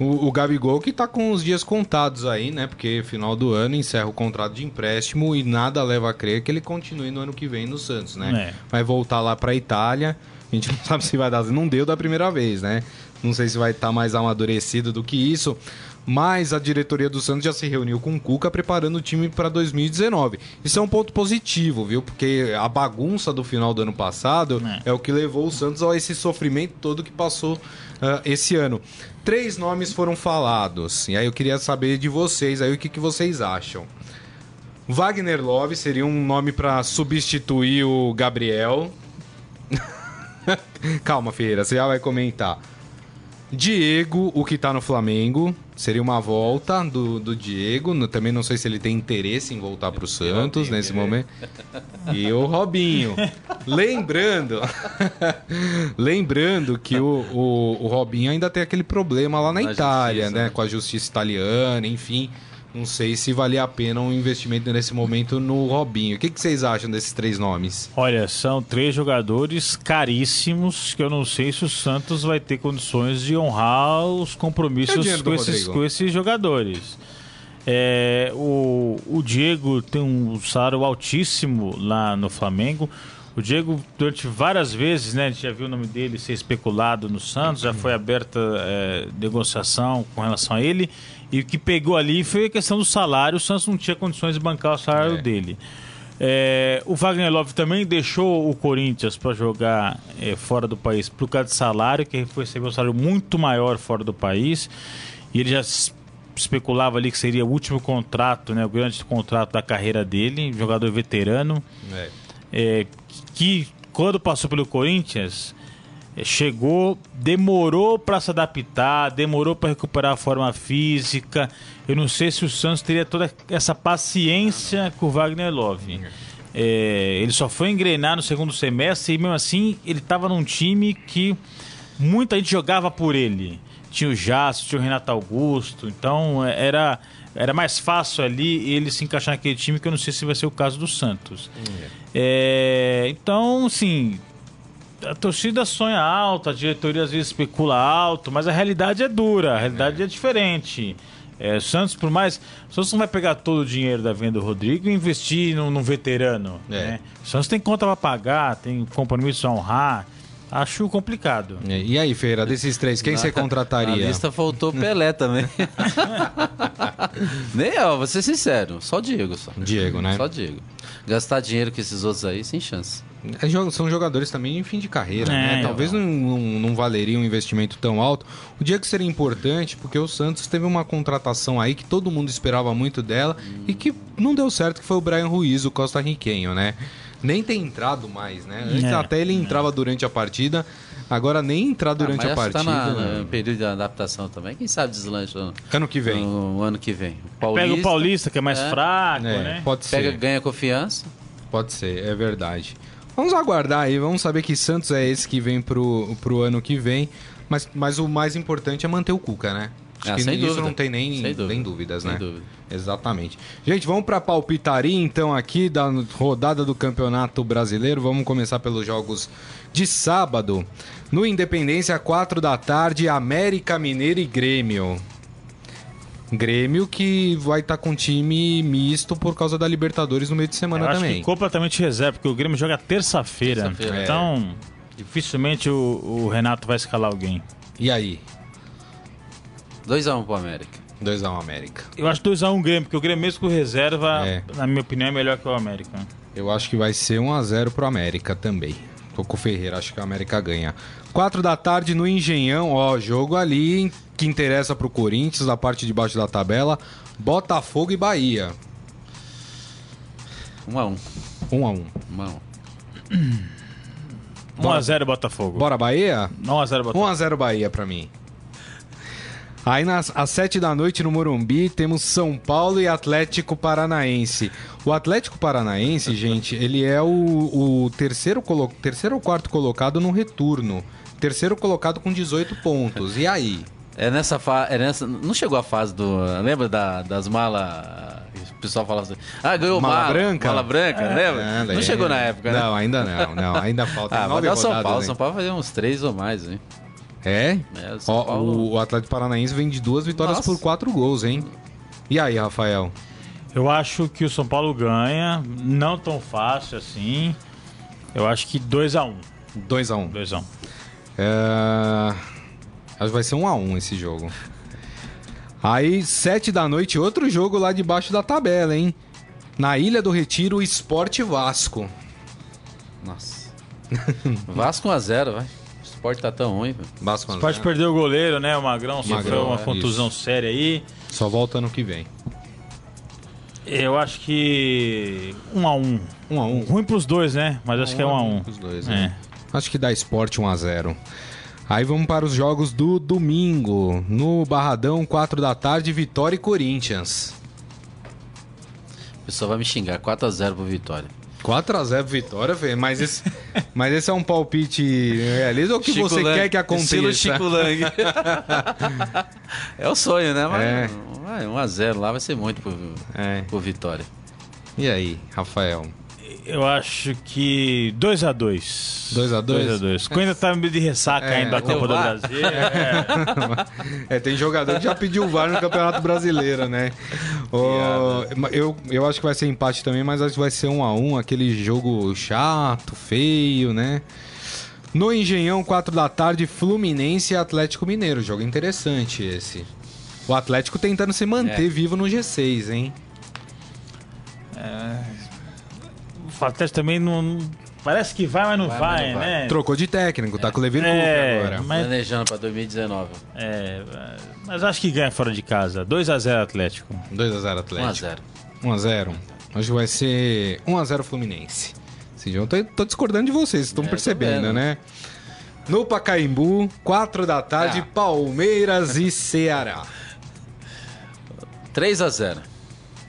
O, o Gabigol que tá com os dias contados aí, né? Porque final do ano encerra o contrato de empréstimo e nada leva a crer que ele continue no ano que vem no Santos, né? É. Vai voltar lá pra Itália. A gente não sabe se vai dar. Não deu da primeira vez, né? Não sei se vai estar mais amadurecido do que isso. Mas a diretoria do Santos já se reuniu com o Cuca preparando o time para 2019. Isso é um ponto positivo, viu? Porque a bagunça do final do ano passado é, É. o que levou o Santos a esse sofrimento todo que passou ah, esse ano. Três nomes foram falados. E aí eu queria saber de vocês aí o que, que vocês acham. Wagner Love seria um nome para substituir o Gabriel. Calma, Ferreira, você já vai comentar. Diego, o que tá no Flamengo. Seria uma volta do, do Diego. No- Também não sei se ele tem interesse em voltar pro Santos nesse momento. E o Robinho. Lembrando. lembrando que o, o, o Robinho ainda tem aquele problema lá na, Na Itália, justiça, né? né? Com a justiça italiana, enfim. Não sei se valia a pena um investimento nesse momento no Robinho. O que, que vocês acham desses três nomes? Olha, são três jogadores caríssimos que eu não sei se o Santos vai ter condições de honrar os É compromissos do com esses, com esses jogadores. É, o, o Diego tem um salário altíssimo lá no Flamengo. O Diego, durante várias vezes, né, a gente já viu o nome dele ser especulado no Santos, já foi aberta é, negociação com relação a ele. E o que pegou ali foi a questão do salário. O Santos não tinha condições de bancar o salário É. dele. É, o Wagner Love também deixou o Corinthians para jogar é, fora do país por causa de salário, que foi receber um salário muito maior fora do país. E ele já especulava ali que seria o último contrato, né, o grande contrato da carreira dele, jogador veterano é, que quando passou pelo Corinthians é, chegou, demorou para se adaptar, demorou para recuperar a forma física. Eu não sei se o Santos teria toda essa paciência com o Wagner Love. É, ele só foi engrenar no segundo semestre e mesmo assim ele estava num time que muita gente jogava por ele. Tinha o Jássio, tinha o Renato Augusto, então é, era, era mais fácil ali ele se encaixar naquele time que eu não sei se vai ser o caso do Santos. É, então, assim, a torcida sonha alto, a diretoria às vezes especula alto, mas a realidade é dura, a realidade é, diferente. É, Santos, por mais. O Santos não vai pegar todo o dinheiro da venda do Rodrigo e investir num, num veterano. É. Né? O Santos tem conta pra pagar, tem compromisso a honrar. Acho complicado. E aí, Feira, desses três, quem você Na contrataria? lista faltou o Pelé também. Nem eu, vou ser sincero. Só Diego só. Diego, né? Só Diego. Gastar dinheiro com esses outros aí, sem chance. É, São jogadores também em fim de carreira, É, né? Talvez não, não, não valeria um investimento tão alto. O Diego seria importante porque o Santos teve uma contratação aí que todo mundo esperava muito dela e que não deu certo, que foi o Brian Ruiz, o costarriquenho, né? Nem tem entrado mais, né? Antes É, até ele entrava durante a partida, agora nem entrar durante Ah, a que partida. tá na, né? no período de adaptação também. Quem sabe deslancha no, Ano que vem. no ano que vem. O Paulista, Pega o Paulista, que é mais É. fraco, É, né? pode ser. Pega, ganha confiança. Pode ser, é verdade. Vamos aguardar aí, vamos saber que Santos é esse que vem pro, pro ano que vem. Mas, mas o mais importante é manter o Cuca, né? Acho Ah, que sem isso dúvida. não tem nem, Sem dúvida. nem dúvidas, né? dúvida. Exatamente. Gente, vamos pra palpitaria então aqui da rodada do Campeonato Brasileiro. Vamos começar pelos jogos de sábado. No Independência, 4 da tarde, América Mineiro e Grêmio. Grêmio que vai estar com time misto por causa da Libertadores no meio de semana Eu também. que completamente reserva, porque o Grêmio joga terça-feira. Terça-feira. então, dificilmente o, o Renato vai escalar alguém. E aí? 2x1 pro América. 2x1 América. Eu acho 2x1 Grêmio, porque o Grêmio mesmo com reserva, É. na minha opinião, é melhor que o América. Eu acho que vai ser 1x0 pro América também. Tô com o Ferreira, acho que a América ganha. 4 da tarde no Engenhão, ó, jogo ali que interessa pro Corinthians, da parte de baixo da tabela. Botafogo e Bahia. 1x1. 1x1. 1x1. 1x0 Botafogo. Bora Bahia? 1x0 Botafogo. 1x0 Bahia pra mim. Aí nas, às 7 da noite no Morumbi temos São Paulo e Atlético Paranaense. O Atlético Paranaense, gente, ele é o, o terceiro, colo- terceiro ou quarto colocado no retorno. Terceiro colocado com 18 pontos. E aí? É nessa fase. É nessa... Não chegou a fase do. Lembra da- das malas. O pessoal falava assim. Ah, ganhou Mala mala. branca? Mala branca, lembra? Ah, não chegou na época, né? Não, ainda não. Não, ainda falta Ah, vai nove o São rodadas, Paulo. hein? São Paulo vai fazer uns três ou mais, hein? É? É, o São Ó, Paulo. o Atlético Paranaense vem de duas vitórias Nossa. por quatro gols, hein? E aí, Rafael? Eu acho que o São Paulo ganha, não tão fácil assim. Eu acho que 2x1. 2x1. 2x1. É... Acho que vai ser 1 a 1 esse jogo. Aí, 7 da noite, outro jogo lá debaixo da tabela, hein? Na Ilha do Retiro, Esporte Vasco. Nossa. Vasco 1x0, vai. O esporte tá tão ruim, velho. Vasco Pode perder o goleiro, né? O Magrão sofreu Magrão, uma é, contusão séria aí. Só volta ano que vem. Eu acho que 1x1. 1 a 1 Ruim pros dois, né? Mas acho que é 1x1. Os dois, É. né? Acho que dá esporte 1 a 0 Aí vamos para os jogos do domingo. No Barradão, 4 da tarde, Vitória e Corinthians. O pessoal vai me xingar. 4x0 pro Vitória. 4x0 Vitória, velho. Mas esse, mas esse é um palpite realista ou o que Chico você Lang, quer que aconteça? Estilo Chico Lang. é o sonho, né? Mas É. vai, 1x0 lá vai ser muito pro, É. pro Vitória. E aí, Rafael? Eu acho que 2x2. 2 a 2? 2x2. Coisa tá meio de ressaca É, ainda da Copa do? Brasil. É. É, tem jogador que já pediu VAR no Campeonato Brasileiro, né? Ô, eu, eu acho que vai ser empate também, mas acho que vai ser um a um, aquele jogo chato, feio, né? No Engenhão, 4 da tarde, Fluminense e Atlético Mineiro. Jogo interessante esse. O Atlético tentando se manter É. vivo no G6, hein? O Atlético também não. Parece que vai, mas não Vai, vai, mas não vai. né? Trocou de técnico, tá com o Leverkusen É, agora. mas, Planejando pra 2019. é, mas acho que ganha fora de casa. 2x0 Atlético. 2x0 Atlético. 1x0. 1x0. Hoje vai ser 1x0 Fluminense. Esse jogo, tô, tô discordando de vocês, estão É, percebendo, né? No Pacaembu, 4 da tarde, Ah. Palmeiras e Ceará. 3x0.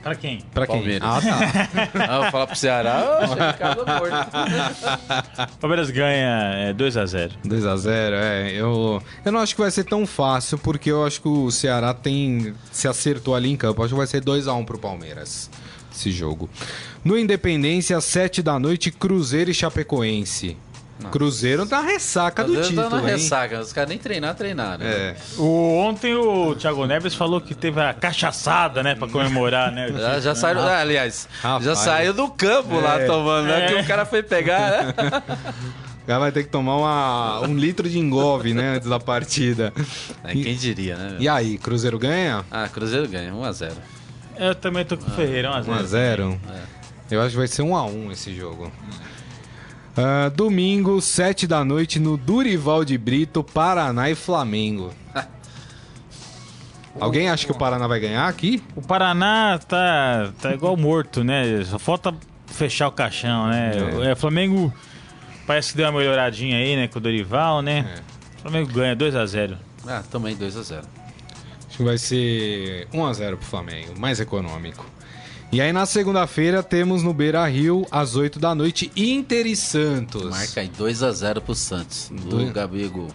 Pra quem? Pra quem? Palmeiras. Ah, tá. Ah, eu vou falar pro Ceará, morto. Palmeiras ganha é, 2x0. 2x0, é. Eu, eu não acho que vai ser tão fácil, porque eu acho que o Ceará tem se acertou ali em campo. Acho que vai ser 2x1 pro Palmeiras, esse jogo. No Independência, 7 da noite, Cruzeiro e Chapecoense. Cruzeiro tá na ressaca do Cruzeiro título, tá na hein? ressaca. Os caras nem treinar, treinaram. É. O, ontem o Thiago Neves falou que teve a cachaçada, né? Pra comemorar, né? Já, já né? saiu, ah, aliás, Rapaz. já saiu do campo lá É. tomando, né? É. Que o cara foi pegar, né? O cara vai ter que tomar uma- um litro de engove, né, antes da partida. É, quem diria, né? E aí, Cruzeiro ganha? Ah, Cruzeiro ganha, 1x0. Eu também tô com o Ferreira, 1x0. 1x0? Eu acho que vai ser 1x1 esse jogo. Ah, domingo, 7 da noite, no Durival de Brito, Paraná e Flamengo. Alguém acha que o Paraná vai ganhar aqui? O Paraná tá, tá igual morto, né? Só falta fechar o caixão, né? É. O Flamengo parece que deu uma melhoradinha aí, né? Com o Dorival, né? É. O Flamengo ganha 2x0. Ah, também 2x0. Acho que vai ser 1x0 pro Flamengo, mais econômico. E aí na segunda-feira temos no Beira Rio, às 8 da noite, Inter e Santos. Marca aí 2x0 pro Santos. Do Dois- Gabigol.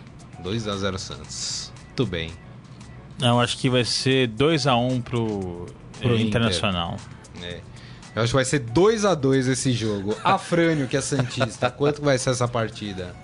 2x0 Santos. Muito bem. Não, acho que vai ser 2x1 pro, Pro Inter. Internacional. É. Eu acho que vai ser 2 a 2 esse jogo. Afrânio, que é Santista, quanto vai ser essa partida?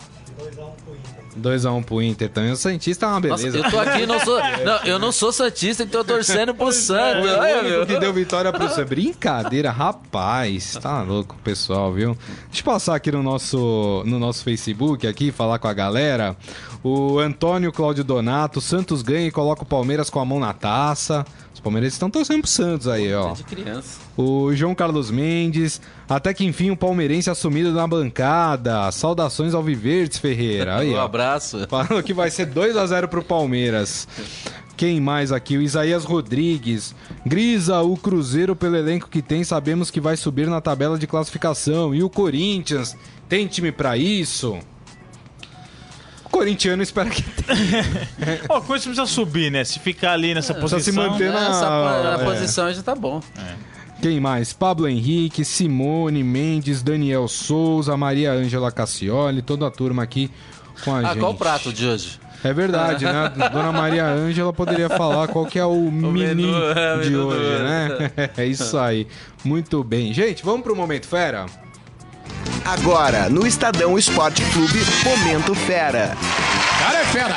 2x1 pro Inter. 2x1 pro Inter também. O Santista é uma Nossa, beleza. eu tô aqui, não sou, não, eu não sou Santista, então tô torcendo pro Santos. Olha, o meu. único que deu vitória pro Santos. Brincadeira, rapaz. Tá louco, pessoal, viu? Deixa eu passar aqui no nosso, no nosso Facebook aqui, falar com a galera. O Antônio Cláudio Donato, Santos ganha e coloca o Palmeiras com a mão na taça. Palmeirenses estão torcendo pro Santos aí, ó. De criança. O João Carlos Mendes, até que enfim o palmeirense assumido na bancada. Saudações ao Viverdes Ferreira. Aí, Um abraço. Falando que vai ser 2 a 0 pro Palmeiras. Quem mais aqui? O Isaías Rodrigues. Grisa, o Cruzeiro, pelo elenco que tem, sabemos que vai subir na tabela de classificação. E o Corinthians, tem time pra isso? O corintiano espera que tenha. Ó, coisa que precisa subir, né? Se ficar ali nessa se posição. manter na- Essa po- é. posição já tá bom. Quem mais? Pablo Henrique, Simone Mendes, Daniel Souza, Maria Ângela Cassioli, toda a turma aqui com a Ah, gente. qual o prato de hoje? É verdade, né? Dona Maria Ângela poderia falar qual que é o, menu menu, é, o de hoje, né? É isso aí. Muito bem. Gente, vamos pro Momento Fera? Agora, no Estadão Esporte Clube, Momento Fera. Cara é fera!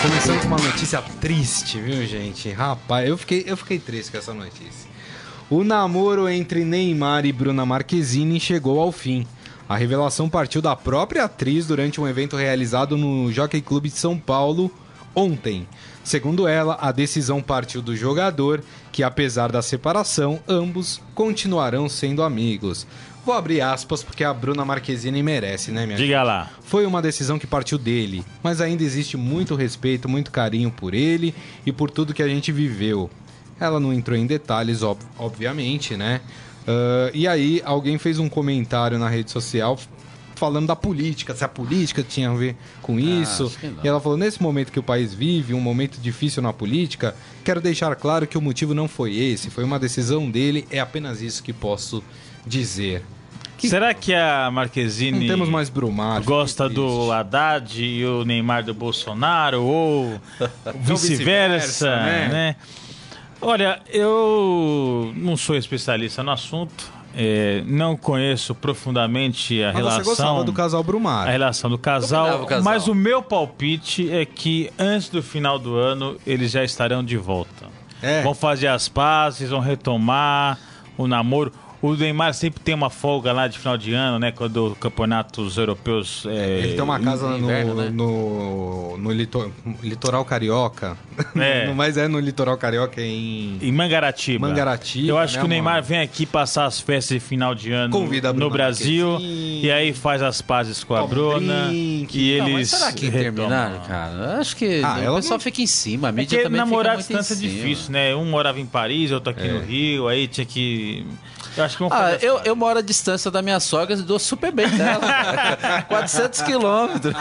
Começando com uma notícia triste, viu, gente? Rapaz, eu fiquei, eu fiquei triste com essa notícia. O namoro entre Neymar e Bruna Marquezine chegou ao fim. A revelação partiu da própria atriz durante um evento realizado no Jockey Club de São Paulo ontem. Segundo ela, a decisão partiu do jogador, que apesar da separação, ambos continuarão sendo amigos. Vou abrir aspas porque a Bruna Marquezine merece, né, minha Diga lá. foi uma decisão que partiu dele, mas ainda existe muito respeito, muito carinho por ele e por tudo que a gente viveu. Ela não entrou em detalhes, ob- obviamente, né? Ah, e aí, alguém fez um comentário na rede social falando da política, se a política tinha a ver com isso. acho que não. E ela falou: nesse momento que o país vive, um momento difícil na política, quero deixar claro que o motivo não foi esse, foi uma decisão dele, é apenas isso que posso dizer. Que- Será que a Marquezine Não temos mais Brumar. gosta do. Haddad e o Neymar do Bolsonaro ou vice-versa, vice-versa, né? né? Olha, eu não sou especialista no assunto, é, não conheço profundamente a Mas relação você gostava do casal Brumar. a relação do casal, o casal. mas o meu palpite é que antes do final do ano eles já estarão de volta. É. Vão fazer as pazes, vão retomar o namoro. O Neymar sempre tem uma folga lá de final de ano, né? Quando campeonatos europeus. é, Ele tem uma casa no, inverno, né? no, no lito- litoral carioca. É. No- Mas é no litoral carioca é em. Em Mangaratiba. Mangaratiba, Eu acho né, que o Neymar mano? vem aqui passar as festas de final de ano Convida a no Bruna Brasil. E aí faz as pazes com a Toma um Bruna. drink. E Não, mas eles. será que terminaram, cara? Acho que Ah, o ela pessoal não- fica em cima, a É mídia Porque também namorar fica muito distância é em cima. difícil, né? Um morava em Paris, outro aqui no Rio, aí tinha que. Eu acho que vão Ah, eu, eu moro à distância da minha sogra e dou super bem dela. 400 quilômetros.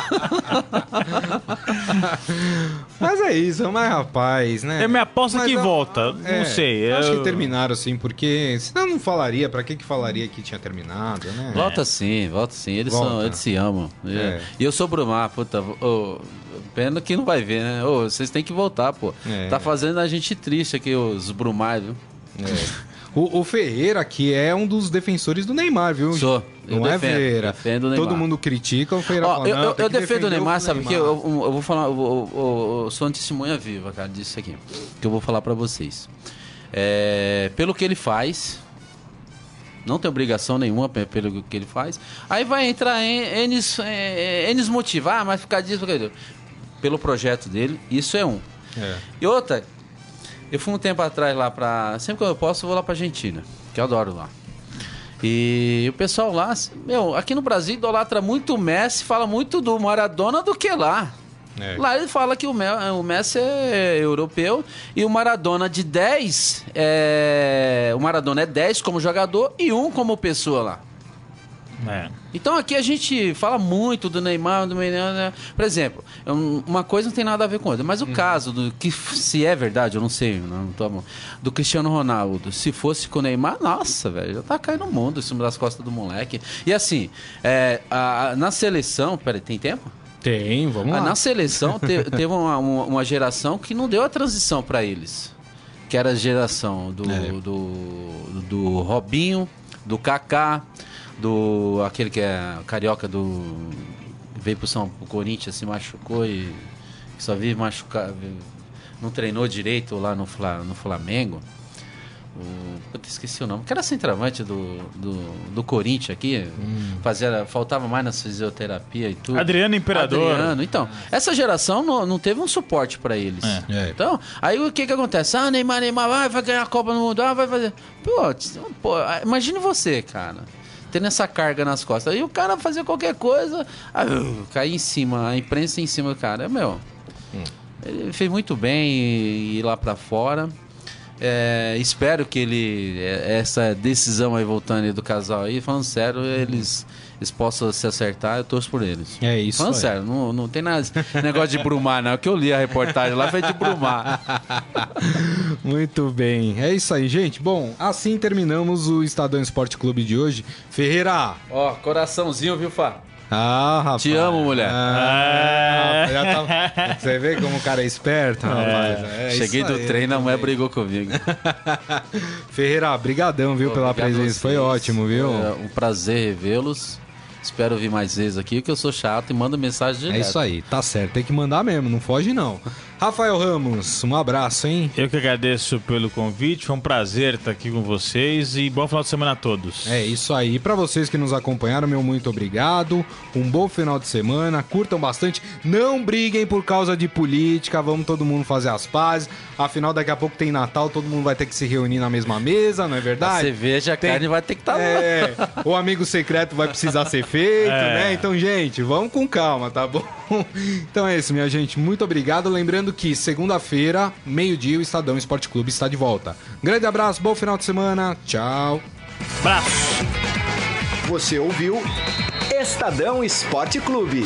Mas é isso, mas rapaz, né? É minha aposta Mas que a- volta. é, não sei. eu Acho eu- que terminaram assim, porque senão não falaria. Pra que que falaria que tinha terminado, né? Volta sim, volta sim. Eles, Volta. são, eles se amam. É. E eu sou Brumar, puta. ô, pena que não vai ver, né? Ô, vocês têm que voltar, pô. É. Tá fazendo a gente triste aqui, os Brumar, viu? É. O, o Ferreira, que é um dos defensores do Neymar, viu? Sou. Eu Não é defendo, Ferreira. defendo o Neymar. Todo mundo critica o Ferreira. Ó, fala, eu, "Não, eu, eu defendo o Neymar, sabe o que? Neymar." Eu, eu- eu vou falar, eu, eu- eu- eu sou uma testemunha viva, cara, disso aqui. Que eu vou falar pra vocês. É, pelo que ele faz, não tem obrigação nenhuma pe- pelo que ele faz. Aí vai entrar em Enes motivar, ah, mas ficar disso, pelo projeto dele, isso é um. É. E outra, eu fui um tempo atrás lá pra. Sempre que eu posso, eu vou lá pra Argentina, que eu adoro lá. E o pessoal lá, meu, aqui no Brasil idolatra muito o Messi, fala muito do Maradona do que lá. É. Lá ele fala que o, Me- o Messi é europeu e o Maradona de 10, é, o Maradona é 10 como jogador e um como pessoa lá. É. Então aqui a gente fala muito do Neymar, do Neymar, né? por exemplo, uma coisa não tem nada a ver com outra, mas o caso do que se é verdade, eu não sei, não, não tô, do Cristiano Ronaldo, se fosse com o Neymar, nossa, velho, já tá caindo o mundo em cima das costas do moleque. E assim, é, a- a- na seleção, peraí, tem tempo? Tem, vamos Ah, lá. na seleção te- teve uma, uma- uma geração que não deu a transição para eles. Que era a geração do, É. do, do Robinho, do Kaká, do aquele que é carioca do veio pro São pro Corinthians, se machucou e só vive machucar. Não treinou direito lá no, Fla, no Flamengo. O, puta, esqueci o nome. Que era centroavante do, do, do Corinthians aqui. Fazia, faltava mais na fisioterapia e tudo. Adriano Imperador. Adriano. Então, essa geração não, não teve um suporte pra eles. É. Então, aí o que que acontece? Ah, Neymar, Neymar vai, vai ganhar a Copa do Mundo, ah, vai fazer. Pô, pô, imagine você, cara. Tendo essa carga nas costas. Aí o cara fazer qualquer coisa, ah, uh, cair em cima, a imprensa em cima do cara. Meu, ele fez muito bem ir lá pra fora. É, espero que ele, é, essa decisão aí voltando aí do casal aí, falando sério, eles, eles possam se acertar, eu torço por eles. É isso Falando aí. sério, não, não tem nada, negócio de brumar, não. Que eu li a reportagem lá, foi de brumar. Muito bem. É isso aí, gente. Bom, assim terminamos o Estadão Esporte Clube de hoje. Ferreira. Ó, coraçãozinho, viu, Fá? Ah, rapaz. Te amo, mulher. Ah, já tá- Você vê como o cara é esperto, rapaz. É Cheguei do aí, treino, a mulher brigou comigo. Ferreira, brigadão, viu, pela Obrigado a presença. Foi ótimo, viu? É um prazer revê-los. Espero vir mais vezes aqui, que eu sou chato e mando mensagem direto. É isso aí, tá certo. Tem que mandar mesmo, não foge não. Rafael Ramos, um abraço, hein? Eu que agradeço pelo convite, foi um prazer estar aqui com vocês e bom final de semana a todos. É isso aí. Pra vocês que nos acompanharam, meu muito obrigado. Um bom final de semana. Curtam bastante. Não briguem por causa de política. Vamos todo mundo fazer as pazes. Afinal, daqui a pouco tem Natal, todo mundo vai ter que se reunir na mesma mesa, não é A verdade? cerveja, a Tem- carne vai ter que estar lá. É, o amigo secreto vai precisar ser feito, É. né? Então, gente, vamos com calma, tá bom? Então é isso, minha gente. Muito obrigado. Lembrando que segunda-feira, meio-dia, o Estadão Esporte Clube está de volta. Grande abraço, bom final de semana. Tchau. Abraço! Você ouviu Estadão Esporte Clube.